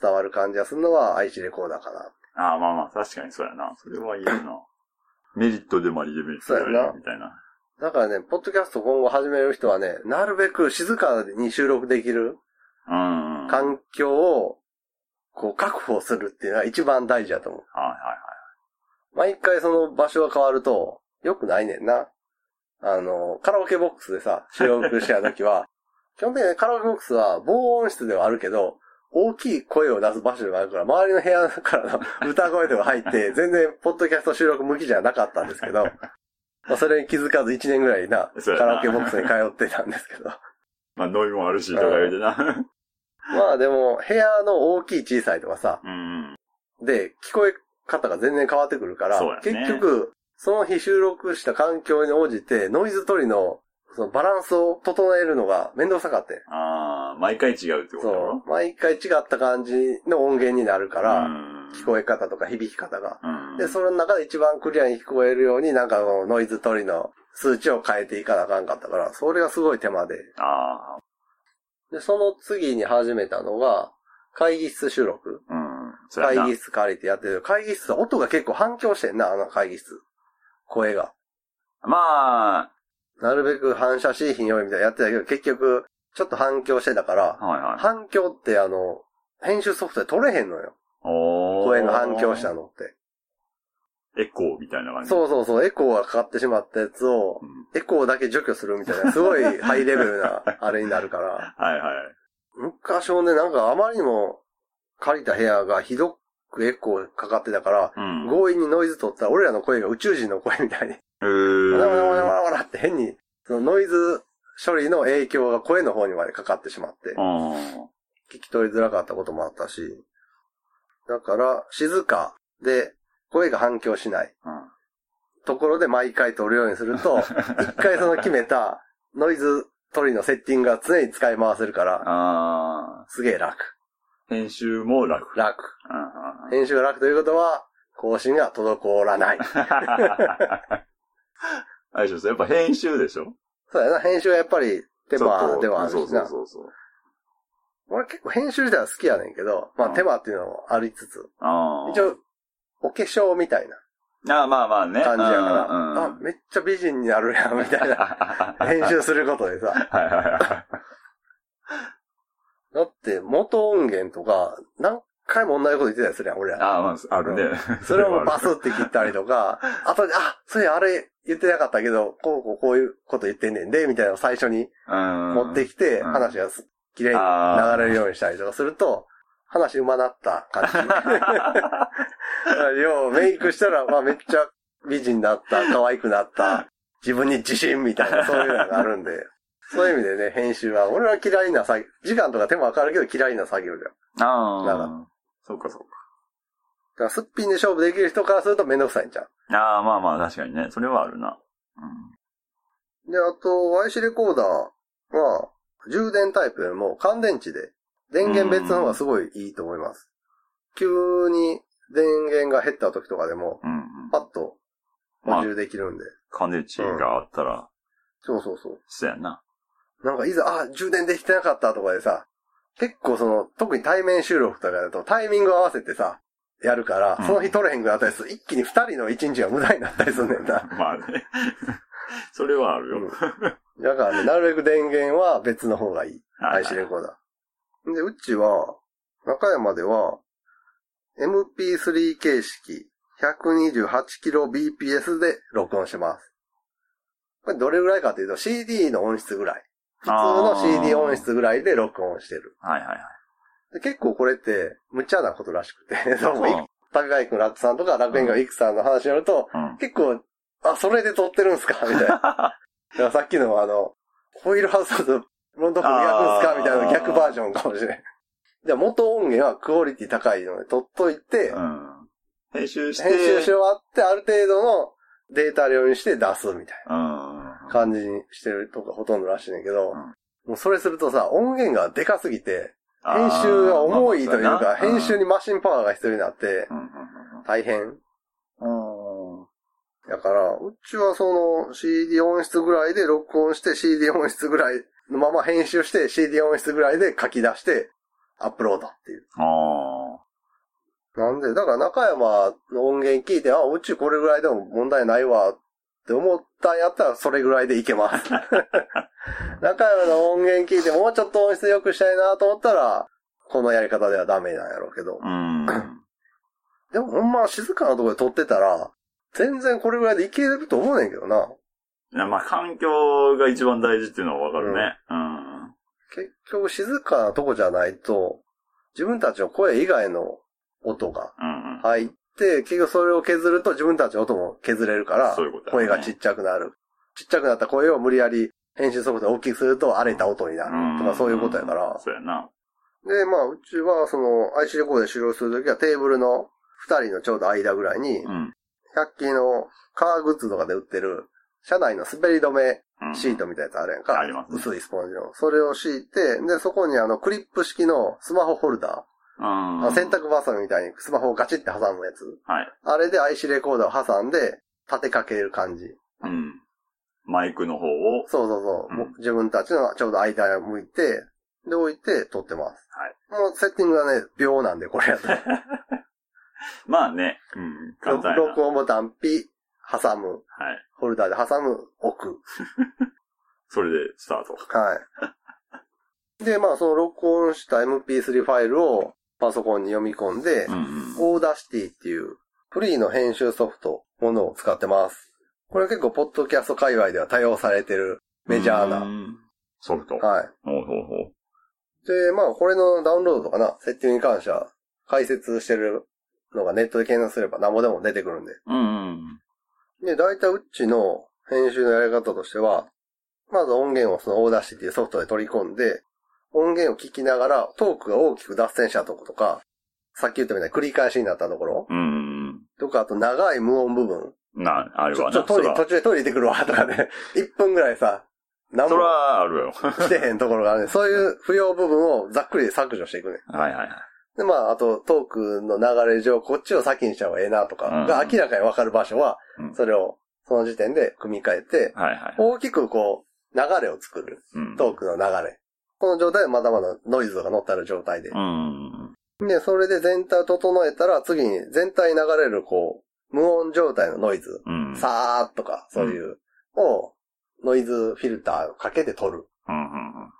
伝わる感じがするのは IC レコーダーかな。ああ、まあまあ、確かにそうやな。それはいいな。メリットでもありデメリットでもありみたいな。だからね、ポッドキャスト今後始める人はね、なるべく静かに収録できる環境を、こう、確保するっていうのが一番大事だと思う。はい毎回その場所が変わると、良くないねんな。あの、カラオケボックスでさ、収録してた時は、基本的にカラオケボックスは防音室ではあるけど、大きい声を出す場所でもあるから、周りの部屋からの 歌声とか入って、全然ポッドキャスト収録向きじゃなかったんですけど、まあそれに気づかず1年ぐらいな、カラオケボックスに通ってたんですけど。まあ、ノイもあるし、とか言うてな。まあでも、部屋の大きい小さいとかさ、うん。で、聞こえ方が全然変わってくるから、ね結局、その日収録した環境に応じて、ノイズ取りの、そのバランスを整えるのがめんどくさかったよああ、毎回違うってことだろ？そう。毎回違った感じの音源になるから、うん聞こえ方とか響き方が。うん。で、その中で一番クリアに聞こえるように、なんかノイズ取りの数値を変えていかなあかんかったから、それがすごい手間で。あで、その次に始めたのが、会議室収録。あ、うん。会議室借りてやってる。会議室は音が結構反響してんな、あの会議室。声が。まなるべく反射しひんようにみたいなやってたけど、結局、ちょっと反響してたからあ、、はいはい。反響ってあの、編集ソフトで取れへんのよ。声の反響したのって。エコーみたいな感じ。そうそうそう、エコーがかかってしまったやつをう、ん。エコーだけ除去するみたいな、すごいハイレベルな、あれになるから。はいはい。昔もね、なんかあまりにも借りた部屋がひどくエコーかかってたから、うん。強引にノイズ取ったら俺らの声が宇宙人の声みたいに、えわらわらわらー。わらわらって変に、そのノイズ処理の影響が声の方にまでかかってしまって、うん。聞き取りづらかったこともあったし、だから、静かで声が反響しないうんところで毎回撮るようにすると、一回その決めたノイズ取りのセッティングが常に使い回せるから、あすげえ楽。ー。編集も楽。楽。編集が楽ということは、更新が滞らない。あれでしょ、やっぱ編集でしょ？そうやな、編集はやっぱり手間ではあるしなそうそう。そうそう。俺結構編集自体は好きやねんけど、まあうん手間っていうのもありつつ、一応、お化粧みたいあーまあまあね。な感じやから、うんうんあ、めっちゃ美人になるやん、みたいな。編集することでさ。はいはいはい。だって、元音源とか、何回も同じこと言ってたりするやん、俺ら。ああ、まあ、あるね。それをバスって切ったりとか、あとで、あ、そうや、あれ言ってなかったけど、こうこうこういうこと言ってんねんで、みたいなのを最初に持持ってきて、うん話がす綺麗に流れるようにしたりとかすると、話上手なった感じ。よう、メイクしたら、まあめっちゃ美人になった、可愛くなった、自分に自信みたいな、そういうのがあるんで、そういう意味でね、編集は、俺は嫌いな作業、時間とか手もわかるけど嫌いな作業。だあなあ。そうかそうからすっぴんで勝負できる人からするとめんどくさいんじゃん。か。ああ、まあまあ、確かにね。それはあるな。うん。で、あと、IC レコーダーは、充電タイプよりも乾電池で、電源別の方がすごいいいと思います。急に電源が減った時とかでも、うんうん。パッと補充できるんで。乾電池があったら、そうそうそう。そうやな。なんかいざ、あ、充電できてなかったとかでさ、結構その、特に対面収録とかだとタイミング合わせてさ、やるから、うんその日取れへんくなったりする。一気に二人の一日が無駄になったりすんねんな。まあね。それはあるよ。うんだからね、なるべく電源は別の方がいい。はい IC レコーダー。で、うちは、中山では、MP3 形式 128kbps で録音してます。これどれぐらいかというと CD の音質ぐらい。普通の CD 音質ぐらいで録音してる。はいはいはい。で結構これって無茶なことらしくて、どうも、うん高井くん楽さんとか楽園がイクさんの話によると、うん。結構、あ、それで撮ってるんすか？みたいな。さっきのあの、ホイールハウスとロンドン磨くんすか？みたいな逆バージョンかもしれん。じゃあ元音源はクオリティ高いので撮っといて、うん。編集して、編集し終わってある程度のデータ量にして出すみたいうん。な感じにしてるとかほとんどらしいねんけど、うんもうそれするとさ、音源がでかすぎて、編集が重いというか、編集に。にマシンパワーが必要になって大変。だから、うちはその CD 音質ぐらいで録音して CD 音質ぐらいのまま編集して CD 音質ぐらいで書き出してアップロードっていう。あなんで、だから中山の音源聞いて、あ、うちこれぐらいでも問題ないわって思ったんやったらそれぐらいでいけます。中山の音源聞いてもうちょっと音質良くしたいなと思ったら、このやり方ではダメなんやろうけど。あ。うん。でもほんま静かなところで撮ってたら、全然これぐらいでいけると思うねんけどな。いや、まあ、環境が一番大事っていうのはわかるね。うん。結局静かなとこじゃないと、自分たちの声以外の音がうんうん。入って、結局それを削ると自分たちの音も削れるから、ね声がちっちゃくなる。ちっちゃくなった声を無理やり編集速度で大きくすると荒れた音になる。とかそういうことやから。そうやな。で、まあ、うちはその IC レコードで収録するときはテーブルの二人のちょうど間ぐらいに、うん。100均のカーグッズとかで売ってる、車内の滑り止めうんシートみたいなやつあるやんか。ありますね薄いスポンジの。それを敷いて、で、そこにあの、クリップ式のスマホホルダー。うん。あの洗濯バサミみたいにスマホをガチって挟むやつ。はい。あれで IC レコーダーを挟んで、立てかける感じ。うん。マイクの方を、そうそうそう。うんもう自分たちのちょうど間を向いて、で置いて撮ってます。はい。もうセッティングがね、秒なんで、これやと。まあね。うん。簡単。録音ボタンピ、挟む。はい。ホルダーで挟む、置く。それでスタート。はい。で、まあ、その録音した MP3 ファイルをパソコンに読み込んで、うんうん。 Audacity っていうフリーの編集ソフト、ものを使ってます。これ結構、ポッドキャスト界隈では多用されてるメジャーな。うんソフト。はい。ほうほうほう。で、まあ、これのダウンロードとかな、設定に関しては、解説してるのがネットで検索すれば何もでも出てくるんで。うんうん。で、大体うちの編集のやり方としては、まず音源をその Audacity っていうソフトで取り込んで、音源を聞きながらトークが大きく脱線したとことか、さっき言ったみたいに繰り返しになったところ、うんうんとか、あと長い無音部分、うん。な、あるちょ、わな。ちょ、トイレ、途中でトイレ行ってくるわ、とかね、1分ぐらいさ、何そもら、あるよ。してへんところがあるね。そういう不要部分をざっくり削除していくね。はいはいはい。で、まあ、あと、トークの流れ上、こっちを先にした方がええなとか、うんが明らかにわかる場所は、うんそれを、その時点で組み替えて、はいはい。大きくこう、流れを作る。うん。トークの流れ。この状態でまだまだノイズが乗ってある状態でう。ん。で、それで全体を整えたら、次に全体に流れる、こう、無音状態のノイズ。うん。さーっとか、そういう、を、ノイズフィルターをかけて撮る。うんうんうん。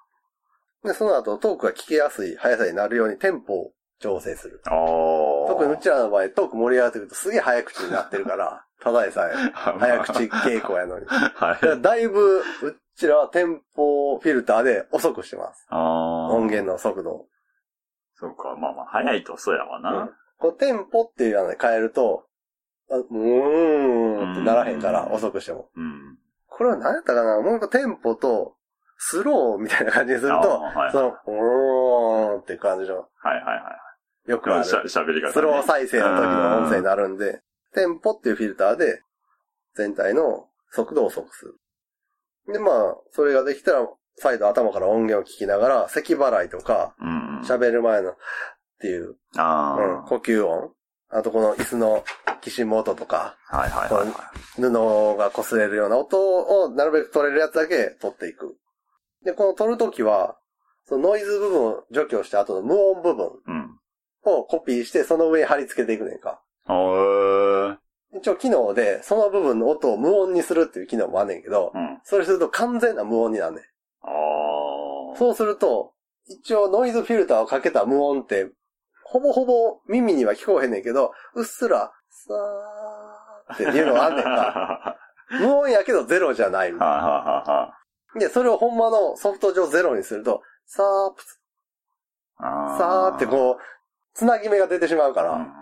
で、その後、トークが聞きやすい速さになるようにテンポを調整する。特にうちらの場合、トーク盛り上がってくるとすげえ早口になってるから、ただでさえ、早口傾向やのに。だはい。からだいぶ、うちらはテンポフィルターで遅くしてます。音源の速度を。そうか、まあまあ、早いとそうやわな。こう、テンポっていうので変えると、あうーんってならへんから、うん遅くしても。うん。これは何やったかな？もう一個テンポと、スローみたいな感じにすると、はいその、うーんって感じの、はいはいはい。よくあるし。ゃ喋り方ね。スロー再生の時の音声になるんで、テンポっていうフィルターで、全体の速度を遅くする。で、まあ、それができたら、再度頭から音源を聞きながら、咳払いとか、うん。喋る前の、っていう、あうん、呼吸音。あとこの椅子のきしむ音とか、あ。はいはいはいはい。布が擦れるような音をなるべく取れるやつだけ取っていく。で、この取るときは、そのノイズ部分を除去して後の無音部分うん。をコピーしてその上に貼り付けていくねんか。一応機能でその部分の音を無音にするっていう機能もあんねんけど、うん。それすると完全な無音になんねん。ああ。そうすると、一応ノイズフィルターをかけた無音って、ほぼほぼ耳には聞こえへんねんけど、うっすら、さーっていうのがあんねんか。は 無音やけどゼロじゃないみたいな。で、それをほんまのソフト上ゼロにすると、さープス、あ。さーってこう、つなぎ目が出てしまうから、うん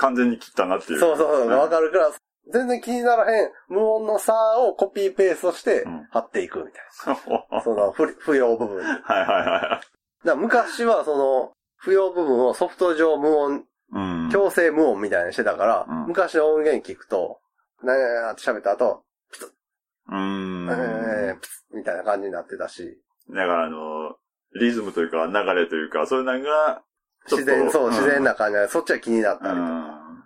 完全に切ったなっていう。そうそうそう、んわかるから、全然気にならへん無音のさーをコピーペーストしてうん貼っていくみたいな。は その不不要部分に。だかいはいはら昔はその、不要部分をソフト上無音、い。うん。強制無音みたいにしてたから、うん昔の音源聞くと、なになにって喋った後、うーん。えー、プツッみたいな感じになってたし、だからあの、リズムというか流れというか、そういうのが、自然、そう、ん自然な感じで、そっちは気になったりとか。うん。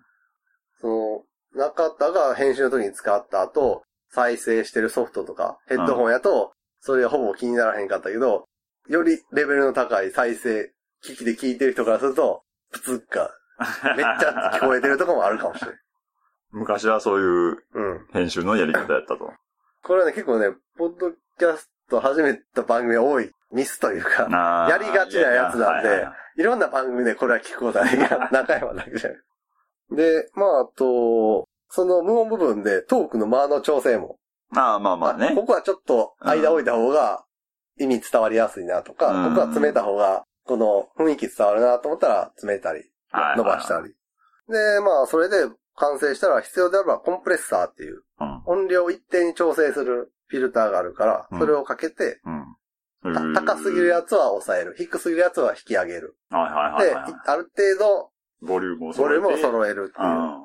その、中田が編集の時に使った後、再生してるソフトとか、ヘッドホンやと、それがほぼ気にならへんかったけど、よりレベルの高い再生、機器で聞いてる人からすると、プツッがめっちゃ聞こえてるとこもあるかもしれない。昔はそういううん。編集のやり方やったと。これはね、結構ね、ポッドキャスト始めた番組が多いミスというか、やりがちなやつなんでいろんな番組でこれは聞くことない。中山だけじゃない。で、まあ、あと、その無音部分でトークの間の調整も。まあまあまあね。ここはちょっと間置いた方が意味伝わりやすいなとか、うんここは詰めた方がこの雰囲気伝わるなと思ったら詰めたり、はい伸ばしたり。で、まあ、それで完成したら必要であればコンプレッサーっていううん。音量を一定に調整するフィルターがあるからう、んそれをかけて、高すぎるやつは抑える。低すぎるやつは引き上げる。はいはいで、はいはい。ある程度、ボリュームをボリュームを揃えるっていう。あ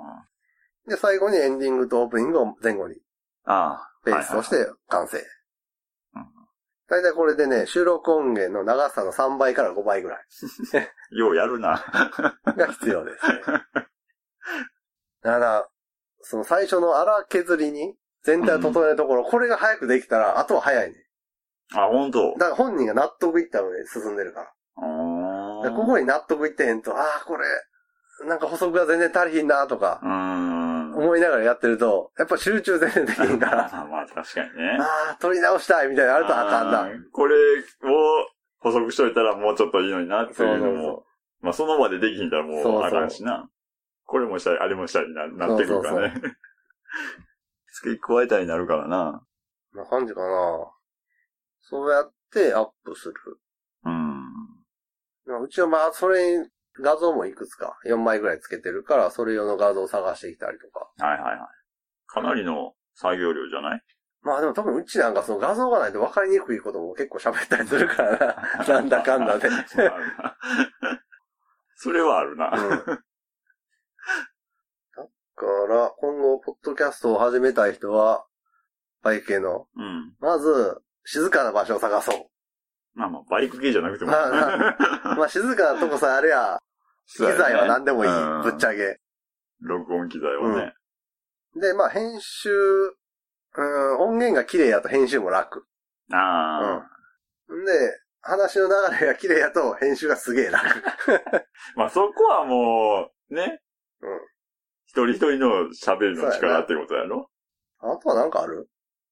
で、最後にエンディングとオープニングを前後にあ。ペースとして完成うん。大体これでね、収録音源の長さの3倍から5倍ぐらい ようやるな。が必要ですね。だから、その最初の荒削りに全体を整えるところ、これが早くできたら、あとは早いね。あ、本当。だから本人が納得いった上で進んでるから。あでここに納得いってへんと、ああ、これ、なんか補足が全然足りひんなとか。思いながらやってると、やっぱ集中全然できんから、まあまあ確かにね。ああ、取り直したいみたいなのあるとあかんな。これを補足しといたらもうちょっといいのになってそういうのも、そまあその場でできひんだらもそうそううあかんしな。これもしたい、あれもしたいにななってくるからね。付 け加えたいになるからな。う。な感じかな。そうやってアップする。うん。まあうちはまあ、それに画像もいくつか、4枚ぐらいつけてるから、それ用の画像を探してきたりとか。はいはいはい。かなりの作業量じゃない？まあでも特にうちなんかその画像がないと分かりにくいことも結構喋ったりするからな。なんだかんだで。それはあるな。うんだから、今後、ポッドキャストを始めたい人は、バイク系の、うん。まず、静かな場所を探そう。まあまあ、バイク系じゃなくても。まあ まあ、静かなとこさえあれや、機材は何でもいい。ぶっちゃゃけ。録音機材はね。で、まあ、編集、うん、音源が綺麗やと編集も楽。ああ、んで、話の流れが綺麗やと編集がすげえ楽。まあそこはもう、ね。うん一人一人の喋りの力ってことやろ？あとはなんかある？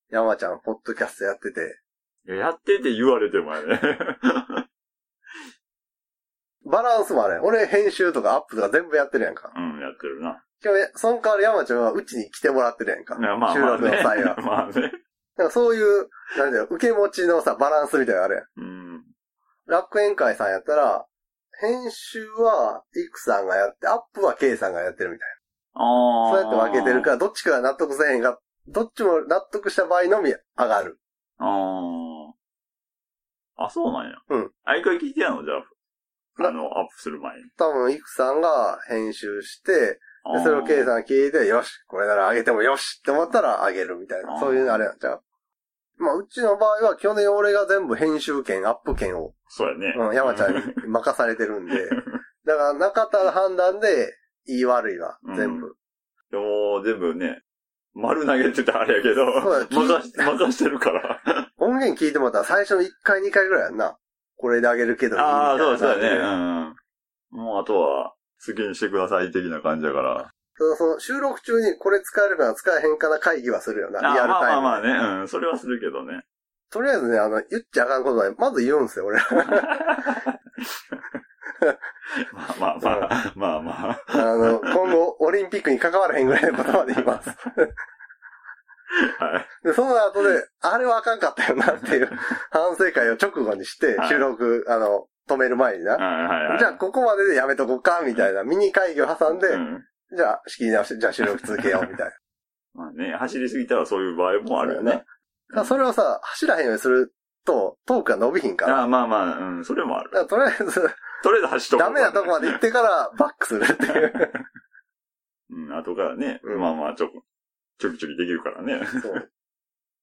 山ちゃん、ポッドキャストやってて。いややってて言われてもやね。バランスもあれ。俺編集とかアップとか全部やってるやんか。うん、やってるな。今日、その代わり山ちゃんはうちに来てもらってるやんか。いやまあ収まあね。録の際は。まあね。なんかそういう、なんだよ、受け持ちのさ、バランスみたいなのあるやん。うん。楽園会さんやったら、編集は、イクさんがやって、アップはケイさんがやってるみたいああ。な。そうやって分けてるから、どっちかが納得せえへんが、どっちも納得した場合のみ上がる。ああ。あ、そうなんや。うん。あ、一回聞いてやんのじゃあ。なあの、アップする前に。多分、イクさんが編集して、でそれをケイさんが聞いて、よし、これなら上げてもよしって思ったら上げるみたいな。そういうあれなんちゃうまあ、うちの場合は、去年俺が全部編集権、アップ権を、そうやね。うん、山ちゃんに任されてるんで、だから中田の判断で、言い悪いは、全部。でも、全部ね、丸投げって言ったらあれやけど、任し、任してるから。音源聞いてもらったら最初の1回2回ぐらいやんな。これであげるけどああ、そうそうやね。うん。もうあとは、好きにしてください的な感じだから。ただその収録中にこれ使えるかな使えへんかな会議はするよな。リアルあまあタイムで。まあまあね、うん。それはするけどね。とりあえずね、あの、言っちゃあかんことは、まず言うんすよ、俺。まあまあまあ、まあまあ。あの、今後、オリンピックに関わらへんぐらいのことまで言います。はい。で、その後で、あれはあかんかったよなっていう反省会を直後にしては、い収録、あの、止める前にな。はいはいはい。じゃあ、ここまででやめとこうか、みたいなミニ会議を挟んで、うん。じゃあ、仕切り直して、じゃあ収録続けよう、みたい まあね、走りすぎたらそういう場合もあるよね。な。だそれをさ、走らへんようにすると、トークが伸びひんから。ああまあまあ、うん、それもある。とりあえず、とりあえず走っとこうダメなとこまで行ってからバックするっていう。うん、後からね、うんまあまあ、ちょ、ちょきちょきできるからね。そう。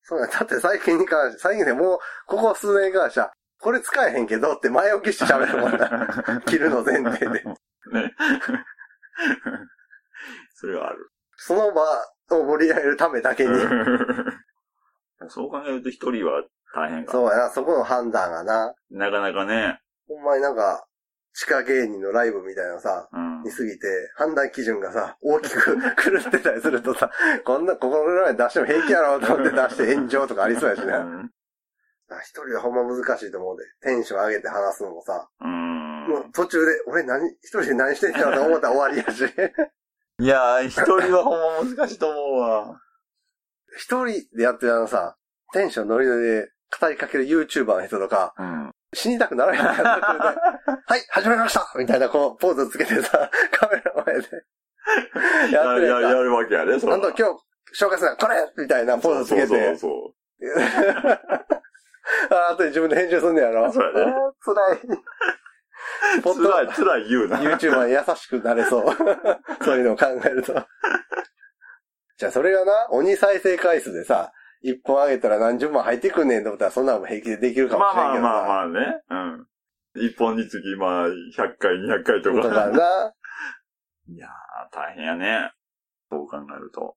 そうだ、だって最近に関して、最近ね、もう、ここ数年に関しては、これ使えへんけどって前置きして喋るもんな。切るの前提で。ね。それはある。その場を盛り上げるためだけに。そう考えると一人は大変か。そうやな、そこの判断がな。なかなかね。ほんまになんか、地下芸人のライブみたいなのさ、うん。に過ぎて、判断基準がさ、大きく 狂ってたりするとさ、こんな、ここぐらい出しても平気やろうと思って出して炎上とかありそうやしね。うんあ一人はほんま難しいと思うで。テンション上げて話すのもさ、うん。もう途中で、俺何、一人で何してんだろうと思ったら終わりやし。いやー、一人はほんま難しいと思うわ。一人でやってるあのさ、テンションノリノリで語りかける YouTuber の人とか、うん。死にたくならへんから途中で、はい、始めましたみたいなこう、ポーズつけてさ、カメラ前で。やってるや、ややるわけやね、そつ。なんと今日、紹介するのはこれみたいなポーズつけて。そうそうそう ああとで自分で編集すんねやろ。そうやね辛い。辛い、辛い言うな。YouTuber に優しくなれそう。そういうのを考えると。じゃあそれがな、鬼再生回数でさ、一本上げたら何十万入ってくんねんと思ったらそんなのも平気でできるかもまあしれんけどまあまあまあね。うん。一本につき、まあ、100回、200回とかか。な。いやー、大変やね。そう考えると。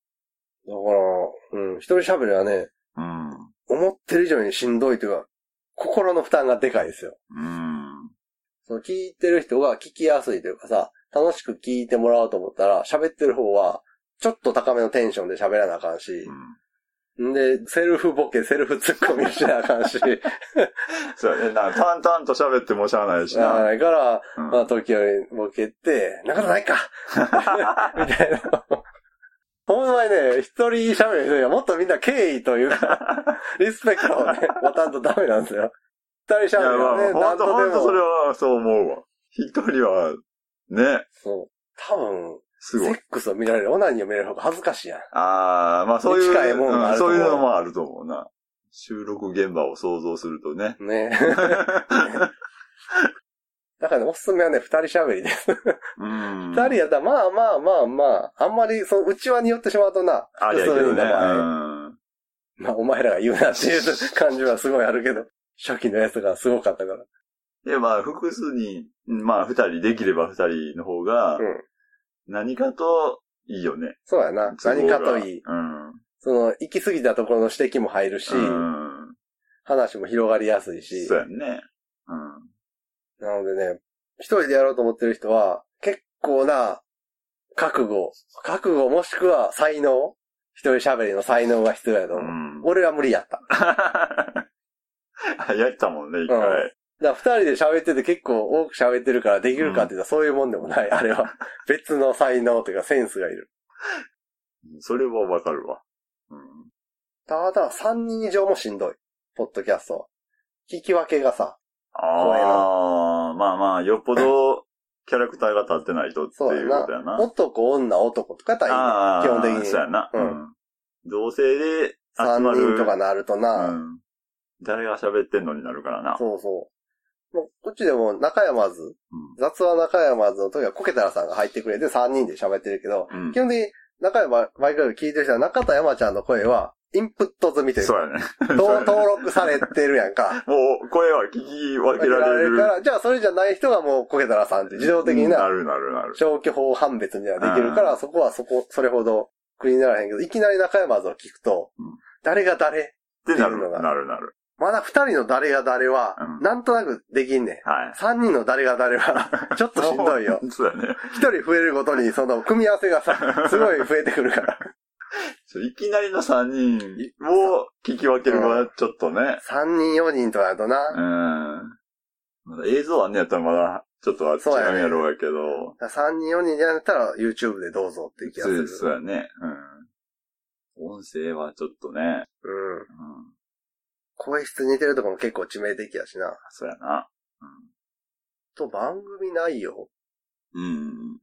だから、うん、一人喋りはね、うん。思ってる以上にしんどいというか、心の負担がでかいですよ。うん。その聞いてる人が聞きやすいというかさ、楽しく聞いてもらおうと思ったら、喋ってる方は、ちょっと高めのテンションで喋らなあかんしう、ん。んで、セルフボケ、セルフツッコミしなあかんし、そうやね。な淡々と喋ってもしゃあないしなあな。ないから、うんまあ、時折ボケて、なかなかないか みたいな。ほんまにね、一人喋る人にはもっとみんな敬意というか、リスペクトをね、持たんとダメなんですよ。二人喋るはね、ほと、なんんとでほんとそれも。はそう思うわ。一人は、ね、そう。多分、すごいセッ。クスを見られる、オナニーを見られる方が恥ずかしいやん。ああ、まあそういう、近いもんがあると思ううんそういうのもあると思うな。収録現場を想像するとね。ね。だからね、おすすめはね、二人喋りです。うん。二人やったら、まあまあまあまあ、あんまり、その、内輪によってしまうとな、ありやけうんまあ、お前らが言うなっていう感じはすごいあるけど、初期のやつがすごかったから。で、まあ、複数に、まあ、二人、できれば二人の方がう、ん。何かといいよね。そうやな。何かといい。うん。その、行き過ぎたところの指摘も入るし、うん。話も広がりやすいし。そうやんね。うん。なのでね、一人でやろうと思ってる人は、結構な、覚悟、覚悟もしくは才能一人喋りの才能が必要やと思う。うん。俺は無理やった。あやったもんね、一うん回。だから二人で喋ってて結構多く喋ってるからできるかって言ったらそういうもんでもない。あれは。別の才能というかセンスがいる。それはわかるわ。うん。ただ、三人以上もしんどい。ポッドキャストは。聞き分けがさ、ああ、まあまあ、よっぽど、キャラクターが立ってないとっていうことやな。男、女、男とかやったらいいね。基本的に。そうやな。ううんん。同性で集三まる。人とかなるとな、うん。誰が喋ってんのになるからな。そうそう。もうこっちでも中山津、うん雑話中山津の時はコケタラさんが入ってくれて3人で喋ってるけど、うん基本的に中山毎回聞いてる人は中田山ちゃんの声はインプット済みというか、そうやね。登登録されてるやんか。もう、声は聞き分けられる。から、じゃあそれじゃない人がもうコケタラさんって自動的にな、なるなるなる。消去法判別みたいなのできるから、そこはそこ、それほど苦にならへんけど、いきなり中山津を聞くと、うん誰が誰？ってなるのがなるなる。まだ二人の誰が誰は、うんなんとなくできんねん。はい。三人の誰が誰は、ちょっとしんどいよ。そうやね。一人増えるごとに、その、組み合わせがさ、すごい増えてくるから。いきなりの3人を聞き分けるのはちょっとね。三人、四人となるとうな。ん。まだ映像あんねやったらまだちょっとは違そうやろうやけど。三人、四人でやったら YouTube でどうぞっていう気がする。そうそうやね。うん。音声はちょっとね。うん。うん。声質似てるとかも結構致命的やしな。そうやな。と、番組内容？うん。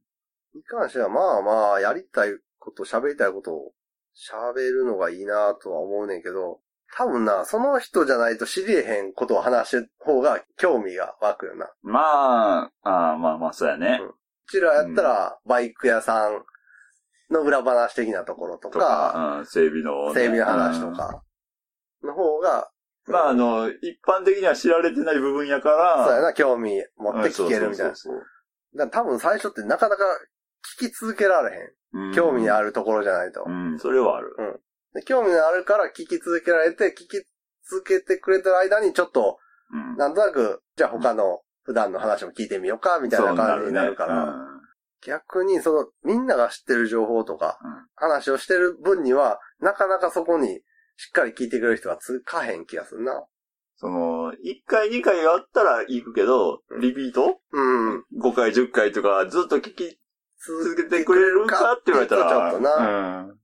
に関しては、まあまあ、やりたいこと、喋りたいことを喋るのがいいなとは思うねんけど、多分な、その人じゃないと知りえへんことを話してる方が興味が湧くよな。まあ、あーまあまあ、そうやね。うちらやったら、バイク屋さんの裏話的なところととか、か、うん、整備の、ね。整備の話とうん。か、の方が、まあ、あの、一般的には知られてない部分やから、そうやな、興味持って聞けるみたいな。うんそうそうだから多分最初ってなかなか聞き続けられへん。そう興味ある。るところじゃないと。うん、それはある。で興味のあるから聞き続けられて、聞き続けてくれてる間にちょっと、うん。なんとなく、じゃあ他の普段の話も聞いてみようか、みたいな感じになるから、そう逆にその、みんなが知ってる情報とか、うん話をしてる分には、なかなかそこにしっかり聞いてくれる人はつかへん気がするな。その、1回2回あったら行くけど、リピート？うん。?5 回10回とかずっと聞き続続けてくれるか？って言われたら、ちょっとな。うん。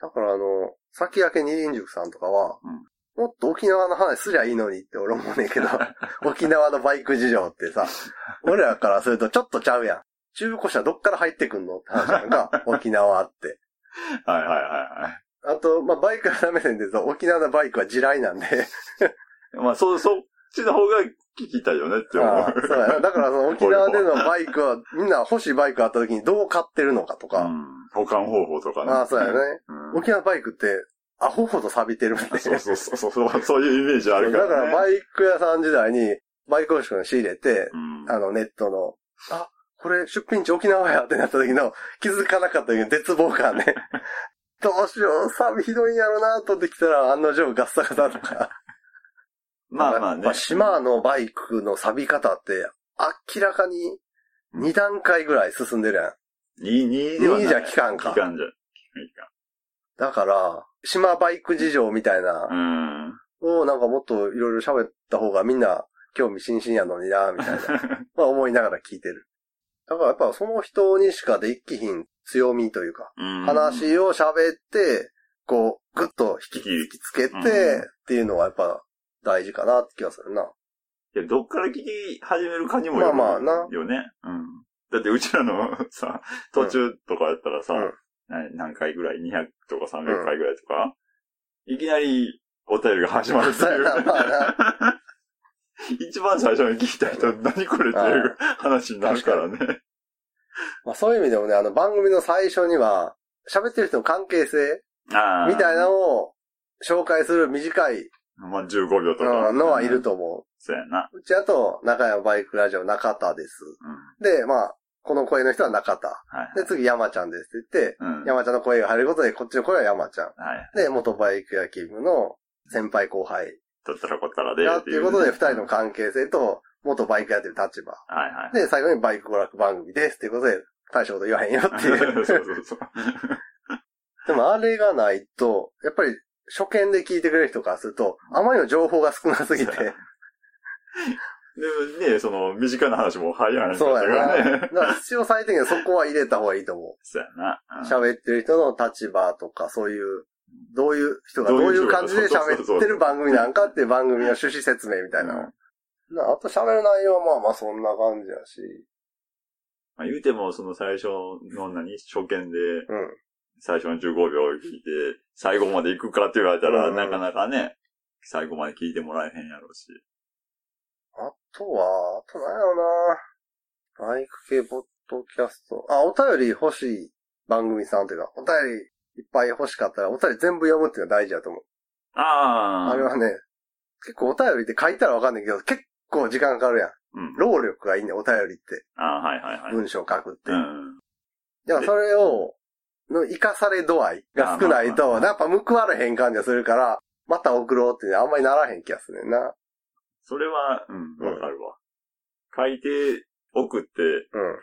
だからあの、先駆け二輪塾さんとかは、もっと沖縄の話すりゃいいのにって俺思うねんけど、沖縄のバイク事情ってさ、俺らからするとちょっとちゃうやん。中古車どっから入ってくんの？って話やんか、沖縄って。はいはいはいはい。あと、まあ、バイクの目線で言うと、沖縄のバイクは地雷なんで、まあ、そ、そっちの方が聞きたいよねって思う。そう。だからその 沖縄でのバイクは、みんな欲しいバイクあった時にどう買ってるのかとか。うん。保管方法とかね。ああ、そうやね。うん。沖縄バイクって、アホほど錆びてるんで。そうそうそうそう、そういうイメージあるかだかららね。バイク屋さん時代に、バイクを仕入れて、うん。あの、ネットの、あ、これ出品地沖縄やってなった時の気づかなかった時の絶望感ね。どうしよう、サビひどいんやろなとってきたら案の定ガッサガサとか。まあまあね。島のバイクの錆び方って明らかに2段階ぐらい進んでるやん。2、2ではない。2じゃ効かんか期間じゃ。期だから、島バイク事情みたいな間をなんかもっといろいろ喋った方がみんな興味津々やのにな、みたいな。まあ思いながら聞いてる。だからやっぱその人にしかできひん強みというか、うん。うん。話を喋って、こう、ぐっと引き引きつけて、うんっていうのはやっぱ大事かなって気がするな。いや、どっから聞き始めるかにもよるまあまあなよね。うん。だってうちらの さ、途中とかやったらさ、うんな何回ぐらい ?200 とか300回ぐらいとか、いきなりお便りが始まるっていう。まあ 一番最初に聞いた人、何これっていう話になるからね。まあそういう意味でもね、あの番組の最初には、喋ってる人の関係性。みたいなのを紹介する短いまあ、15秒とか。うんのはいると思そうやな。う。うちあと、中山バイクラジオ中田です。うん。で、まあ、この声の人は中田。はい。で、次山ちゃんですって言って、うん。山ちゃんの声が入ることで、こっちの声は山ちゃん。はい。で、元バイク野球部の先輩後輩とったらこったらで。だっていうことで、二人の関係性と、元バイクやってる立場。はいはい。で、最後にバイク娯楽番組ですっていうことで、大したこと言わへんよってい そうう。そうそう。でもあれがないと、やっぱり初見で聞いてくれる人からすると、あまりの情報が少なすぎて、でね、その、身近な話も入らないそうやな。だから必要最低限そこは入れた方がいいと思 そうやな。う。うん喋ってる人の立場とか、そういう、どういう人がどういう感じで喋ってる番組なんかっていう番組の趣旨説明みたいなの。なあと喋る内容はまあまあそんな感じやし。まあ、言うても、その最初の何、初見で、うん。最初の15秒聞いて、最後まで行くかって言われたら、なかなかね、最後まで聞いてもらえへんやろうし。あとは、あとなんやろな。バイク系ポッドキャスト。あ、お便り欲しい番組さんというか、お便りいっぱい欲しかったら、お便り全部読むっていうのが大事だと思う。ああ。あれはね、結構お便りって書いたらわかんないけど、結構時間かかるやん。うん。労力がいいね、お便りって。ああ、はいはいはい。文章書くって。うん。だからそれを、の生かされ度合いが少ないと、やっぱ報われへん感じがするから、また送ろうってねあんまりならへん気がするねんな。それは、うん、わかるわ。書いて送って、うん。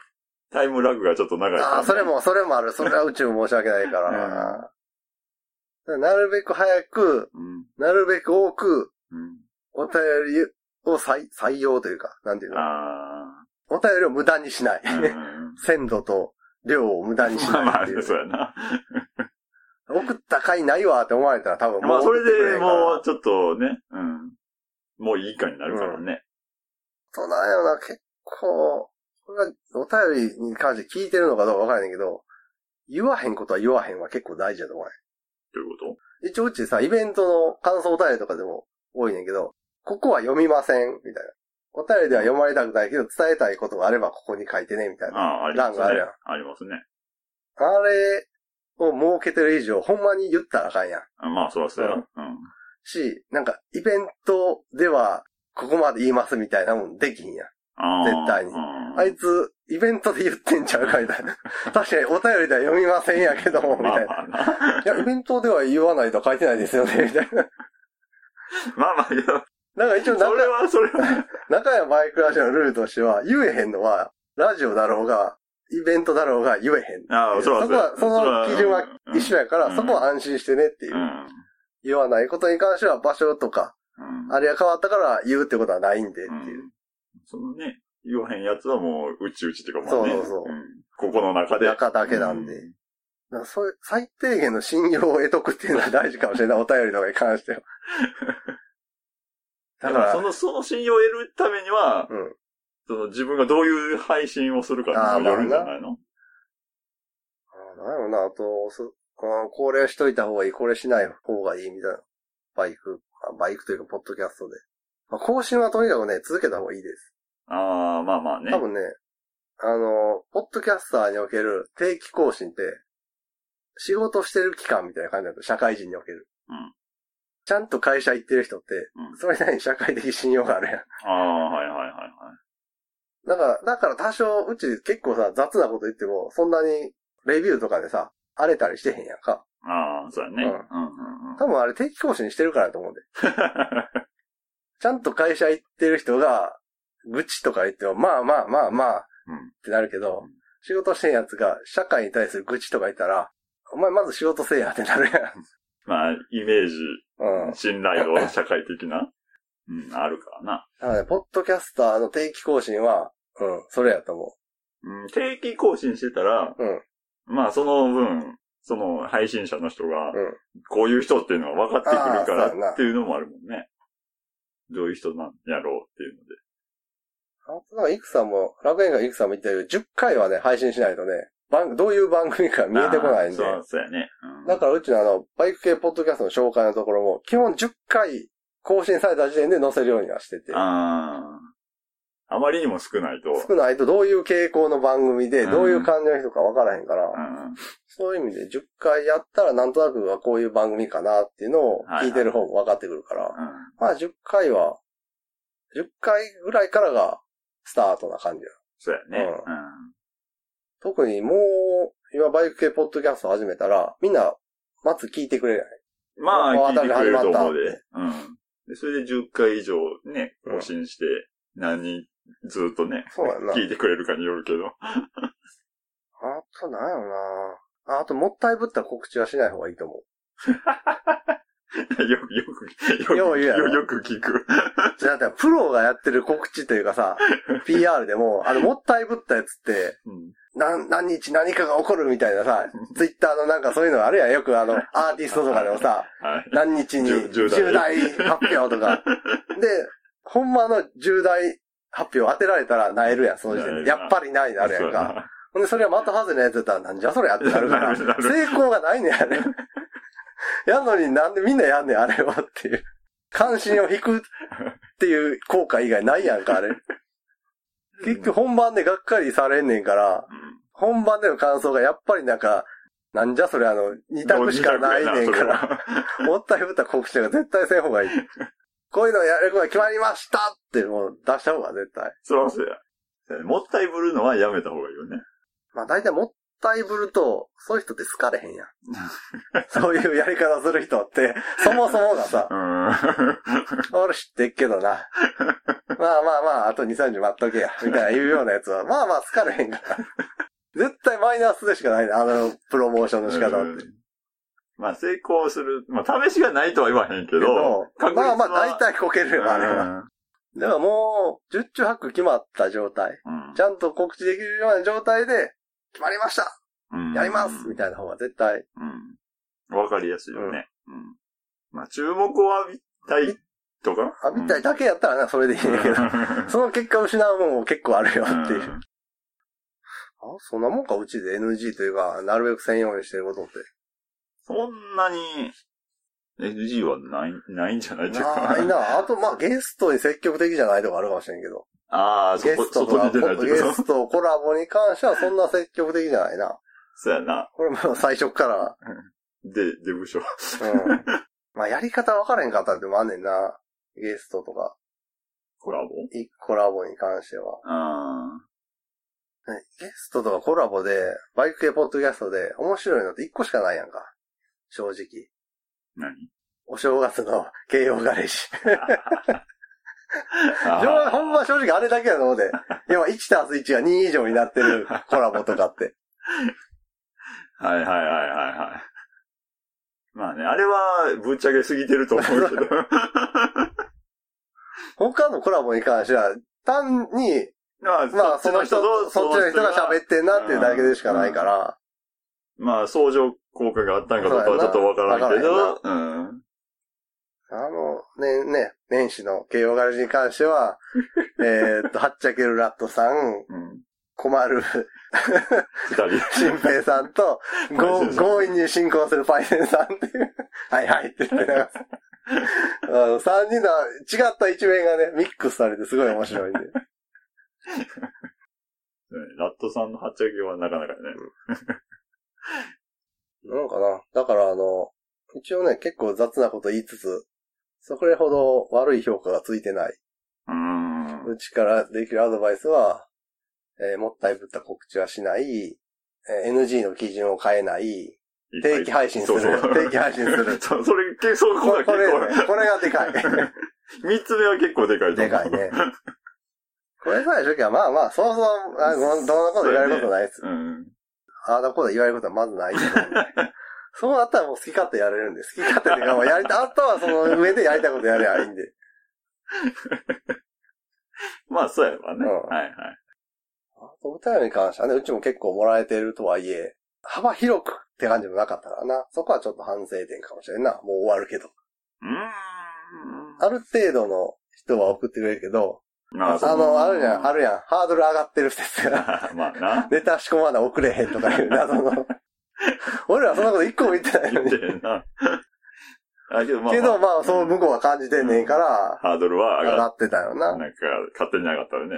タイムラグがちょっと長いああ、それも、それもある。それは宇宙申し訳ないから からなるべく早く、うん。なるべく多く、うん。お便りを採採用というか、なんていうの？あお便りを無駄にしない。あ。うん。鮮度と量を無駄にしまあまあないっていう。そうやな。送った回ないわって思われたら多分もうまあ、それでもう、ちょっとね、うん。もういいかになるからね。そうなんやろな、結構、これがお便りに関して聞いてるのかどうかわからないけど、言わへんことは言わへんは結構大事だと思うね。どういうこ一応うちさ、イベントの感想お便りとかでも多いねんけど、ここは読みません、みたいな。お便りでは読まれたくないけど、伝えたいことがあればここに書いてね、みたいな。とああ、ありますね。欄があるやんありますね。あれを設けてる以上、ほんまに言ったらあかんやん。あまあ、そらそうや。ううんん。し、なんか、イベントでは、ここまで言いますみたいなもんできひんやん。絶対にうんあいつ、イベントで言ってんちゃうかみたいな。確かにお便りでは読みませんやけども、みたいな。まあまあな。いや、イベントでは言わないと書いてないですよね、みたいな。まあまあ、なんか一応中、それは、それは。中山バイクラジオのルールとしては、言えへんのは、ラジオだろうが、イベントだろうが言えへん。ああ、そらそこは、その基準は一緒やから、うんそこは安心してねっていうう。ん。言わないことに関しては場所とか、うん。あれが変わったから言うってことはないんでってういう。んそのね、言わへんやつはもう、うちうちっていうかもうね。そうそうそうんここの中で。中だけなんで。そういう最低限の信用を得とくっていうのは大事かもしれない。お便りとかに関しては。だから、その、その信用を得るためには、うん。その自分がどういう配信をするかにもよるんじゃないの？あなんやろな、あと、そあこれしといた方がいい、これしない方がいいみたいな。バイク、あバイクというか、ポッドキャストで。まあ、更新はとにかくね、続けた方がいいです。ああ、まあまあね。多分ね、あの、ポッドキャスターにおける定期更新って、仕事してる期間みたいな感じだと、社会人における。うんちゃんと会社行ってる人って、うんそれなりに社会的信用があるやん。ああ、はいはいはいはい。だから、だから多少、うち結構さ、雑なこと言っても、そんなに、レビューとかでさ、荒れたりしてへんやんか。ああ、そうやね。ううんんうんうん。多分あれ定期更新してるからだと思うんで。ちゃんと会社行ってる人が、愚痴とか言っても、まあまあまあまあ、うんってなるけどうん、仕事してんやつが、社会に対する愚痴とか言ったら、お前まず仕事せえやってなるやん。まあ、イメージ、うん。信頼度、社会的な、うん、あるからな。だからね、ポッドキャスターの定期更新は、うん、それやと思うん、定期更新してたら、う。うん、まあ、その分、その配信者の人が、うん。こういう人っていうのが分かってくるかあーそうやならっていうのもあるもんね。どういう人なんやろうっていうので。あとなんか、イクさんも、楽園がイクさんも言ったように、10回はね、配信しないとね、番どういう番組か見えてこないんで。そう、そうやね。うんだからうちのあの、バイク系ポッドキャストの紹介のところも、基本10回更新された時点で載せるようにはしてて。ああ。あまりにも少ないと。少ないとどういう傾向の番組で、うんどういう感じの人かわからへんから、うんそういう意味で10回やったらなんとなくはこういう番組かなっていうのを聞いてる方も分かってくるから、うんまあ10回は、10回ぐらいからがスタートな感じや。そうやね。ううん特にもう、今バイク系ポッドキャスト始めたら、みんな、まず聞いてくれない。まあ、聞いてくれると思うで。うん。で、それで10回以上ね、更新して、何人ずっとね、そうやんな聞いてくれるかによるけど。あと、なんやろなあと、もったいぶった告知はしない方がいいと思う。よく、よく、よく、よよよく聞く。じゃあ、プロがやってる告知というかさ、PR でも、あの、もったいぶったやつって、うん何、何日何かが起こるみたいなさ、ツイッターのなんかそういうのあるやん。よくあの、アーティストとかでもさ、はい。何日に重大大発表とか。で、ほんまの重大発表当てられたらなえるやん、その時点で。やっぱりないなるやんか。ほんで、それは的外れのやつだったら、なんじゃそれやってなるから、成功がないねん、あれ。やんのになんでみんなやんねん、あれはっていう。関心を引くっていう効果以外ないやんか、あれ。結局本番でがっかりされんねんから、うん本番での感想がやっぱりなんか、なんじゃそれあの、二択しかないねんから、もったいぶった告知が絶対せん方がいい。こういうのやることが決まりましたってもう出した方が絶対。そらそうや。もったいぶるのはやめた方がいいよね。まあ大体もったいぶると、そういう人って好かれへんやん。そういうやり方する人って、そもそもがさ う、ん。俺知ってっけどな。まあまあまあ、あと2、3日待っとけや。みたいな言うようなやつは、まあまあ好かれへんから。絶対マイナスでしかないね。あの、プロモーションの仕方って。まあ成功する、まあ試しがないとは言わへんけけどど、、確率はまあまあ大体こけるよ、あれは。だからもう、十中八九決まった状態。うんちゃんと告知できるような状態で、決まりましたうんやりますみたいな方が絶対。うん。わかりやすいよね。うん。まあ注目を浴びたいとか？あ、みたいだけやったらな、それでいいんだけど。その結果失うもんも結構あるよっていう。うんあ、そんなもんか、うちで NG というか、なるべく専用にしてることって。そんなに NG はない、ないんじゃない？っていうか。ないな。あと、まあ、ゲストに積極的じゃないとかあるかもしれんけど。ああ、そこ、ゲストとか、外に出ないってゲ。スト、コラボに関してはそんな積極的じゃないな。そうやな。これもう最初から、で、デブ賞。うん。まあやり方分からへんかったってもあんねんな。ゲストとか、コラボ？いコラボに関しては。あねゲストとかコラボで、バイク系ポッドキャストで面白いのって一個しかないやんか。正直。ー。何？お正月の慶応ガレー ジ。ほんま正直あれだけやと思うで。今1たす1が2以上になってるコラボとかって。はいはいはいはいはい。まあね、あれはぶっちゃけすぎてると思うけど。他のコラボに関しては、単に、まあ、まあその人と、そっちの人が喋ってんなっていうだけでしかないから、まあ、相乗効果があったんかどうかはちょっとわからんけど、うん。あの、ね、ね、年始の慶応ガレージに関しては、えーっと、はっちゃけるラットさん、うん。困る。新平さんと、ご強引に進行するパイセンさんっていう、はいはいって言ってなんかあの、三人の違った一面がね、ミックスされてすごい面白いんで。うんラットさんのはっちゃけはなかなかね。なんかな？だからあの、一応ね、結構雑なこと言いつつ、それほど悪い評価がついてない。うーん。うちからできるアドバイスは、えーもったいぶった告知はしない、えー NG の基準を変えない、定期配信する。そうそう定期配信する。それ、結構、そこれ、これ構、ね、これがでかい。三つ目は結構でかいでかいね。これさえしときは、まあまあ、そうそう、あごどんなこと言われることないです。うん。ああだこと言われることはまずないと思うんで。そうなったらもう好き勝手やれるんで、好き勝手っていうか、もうやりた、あとはその上でやりたいことやればいいんで。まあ、そうやわね。うんはいはい。あと、お便りに関してはね、うちも結構もらえてるとはいえ、幅広くって感じもなかったからな。そこはちょっと反省点かもしれんな。もう終わるけど。うーん。ある程度の人は送ってくれるけど、まあの、あるじゃん、あるやん。ハードル上がってる説が。まあな。ネタ仕込まな送れへんとかいう謎の。俺らそんなこと一個も言ってないのに。言ってな。あ、けどまあ、けどまあ、そう向こうは感じてんねんから、ハードルは上がってたよな。なんか、勝手に上がったよね。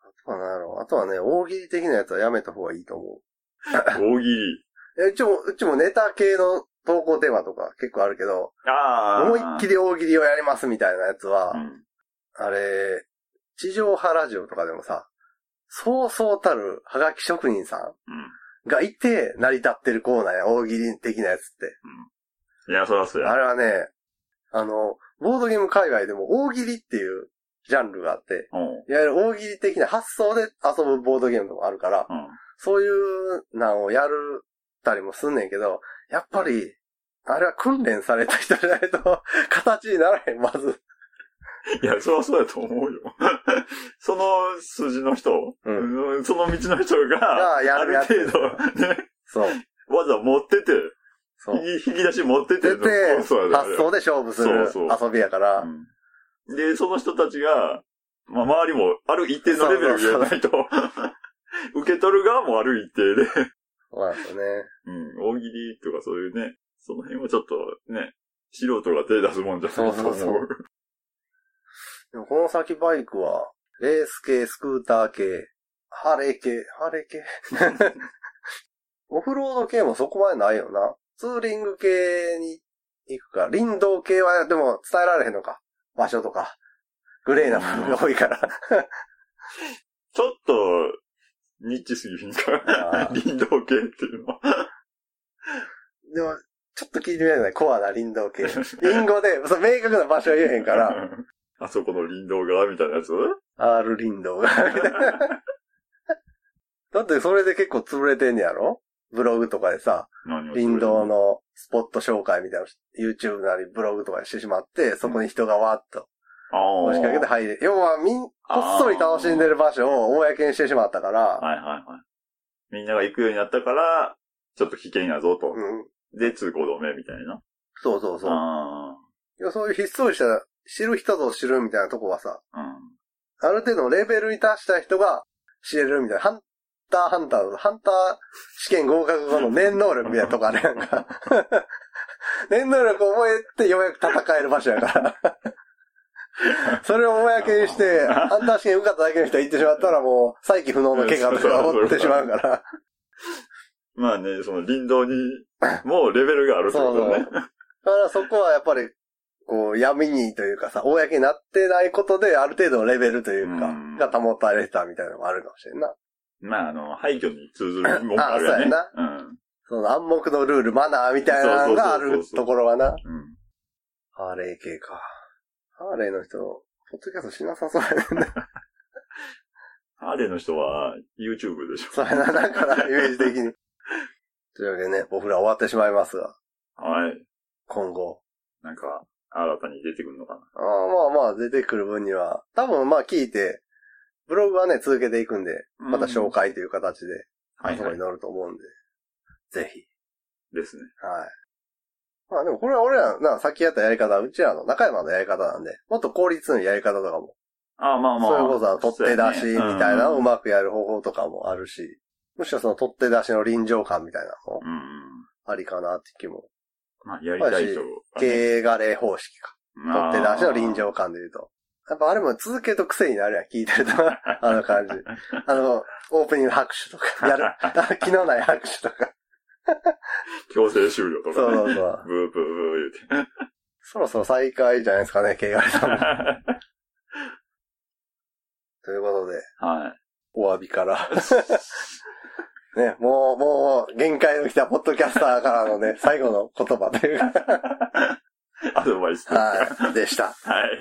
あとは何やろう。あとはね、大喜利的なやつはやめた方がいいと思大喜利。う。えうちも、うちもネタ系の投稿テーマとか結構あるけど、ああ。思いっきり大喜利をやりますみたいなやつは、うん。あれ、地上波ラジオとかでもさ、そうそうたるハガキ職人さんうん。がいて成り立ってるコーナーや、大喜利的なやつって。いや、そらそうや。あれはね、あの、ボードゲーム界隈でも大喜利っていうジャンルがあって、うん。いわゆる大喜利的な発想で遊ぶボードゲームもあるから、うん。そういうのをやるたりもすんねんけど、やっぱり、あれは訓練された人じゃないと、形にならへん、まず。いや、そらそうやと思うよ。その筋の人、ううん。その道の人が、がやあるるやつ程度、ね、そう。わざわざ持ってて、そう。引き出し持ってて。出て、そうや発想で勝負するそうそう。遊びやから、うん。で、その人たちが、まあ、周りもある一定のレベルじゃないと、受け取る側もある一定で、そうですよね。うん、大喜利とかそういうね、その辺はちょっとね、素人が手出すもんじゃないと思う。そうそうそうでもこの先バイクは、レース系、スクーター系、ハーレー系、ハーレー系？オフロード系もそこまでないよな。ツーリング系に行くか。林道系はでも伝えられへんのか。場所とか。グレーな部分が多いから。ちょっと、ニッチすぎひんか？林道系っていうのは。でも、ちょっと聞いてみたいね。コアな林道系。リンゴで、そう明確な場所は言えへんから、あそこの林道側みたいなやつ？R 林道が。だってそれで結構潰れてんねやろ？ブログとかでさ、林道のスポット紹介みたいなの YouTube なりブログとかにしてしまって、そこに人がわーっとあ押しかけて入れ。要はみん、こっそり楽しんでる場所を公にしてしまったから、はいはいはい。みんなが行くようになったから、ちょっと危険やぞと。うん。で、通行止めみたいな。そうそうそう。あいやそういうひっそりした、知る人ぞ知るみたいなとこはさ、あ。うん。ある程度のレベルに達した人が知れるみたいな。ハンターハンターの、ハンター試験合格後の念能力みたいなとこあるやんか。念能力を覚えてようやく戦える場所やから。それを公にして、ハンター試験受かっただけの人が行ってしまったらもう、再起不能の怪我とか負ってしまうから。まあね、その林道にもレベルがあるってことね。だからそこはやっぱり、こう、闇にというかさ、公になってないことで、ある程度のレベルというかうん、が保たれてたみたいなのもあるかもしれんな。まあ、あの、廃墟に通ずるもんがあるよね。あうん。その暗黙のルール、マナーみたいなのがあるところはな。うん。ハーレー系か。ハーレーの人、ポッドキャストしなさそうやねんな。ハーレーの人は YouTube でしょ。そうやな、だから、イメージ的に。というわけでね、僕ら終わってしまいますが、はい。今後。なんか、新たに出てくるのかな。ああまあまあ、出てくる分には、多分まあ聞いて、ブログはね、続けていくんで、また紹介という形で。あそこに載ると思うんで、ぜひ。ですね。はい。まあでもこれは俺ら、な、さっきやったやり方、うちらの中山のやり方なんで、もっと効率のやり方とかも、ああ、まあまあ。そういうことは取って出しみたいなのをううんまくやる方法とかもあるし、むしろその取って出しの臨場感みたいなのもうん。ありかなって気も。まあ、やりたい人がね。経営ガレー方式か。取って出しの臨場感で言うと。やっぱあれも続けると癖になるやん、聞いてると。あの感じ。あの、オープニング拍手とか、やる。あ気のない拍手とか。強制終了とそうかね。そうそう。ブーブーブー言うて。そろそろ再開じゃないですかね、経営さんも。ということで、はい。お詫びから。ね、もう、もう、限界の来たポッドキャスターからのね、最後の言葉というか、アドバイスですかはい、でした。はい。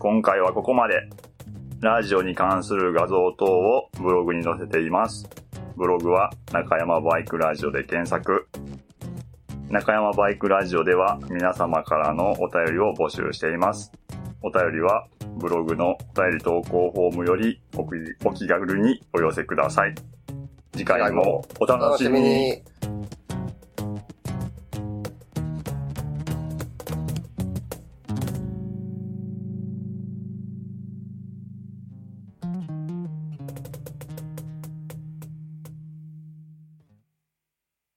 今回はここまで。ラジオに関する画像等をブログに載せています。ブログは中山バイクラジオで検索。中山バイクラジオでは皆様からのお便りを募集しています。お便りはブログのお便り投稿フォームよりお気軽にお寄せください。次回もお楽しみに。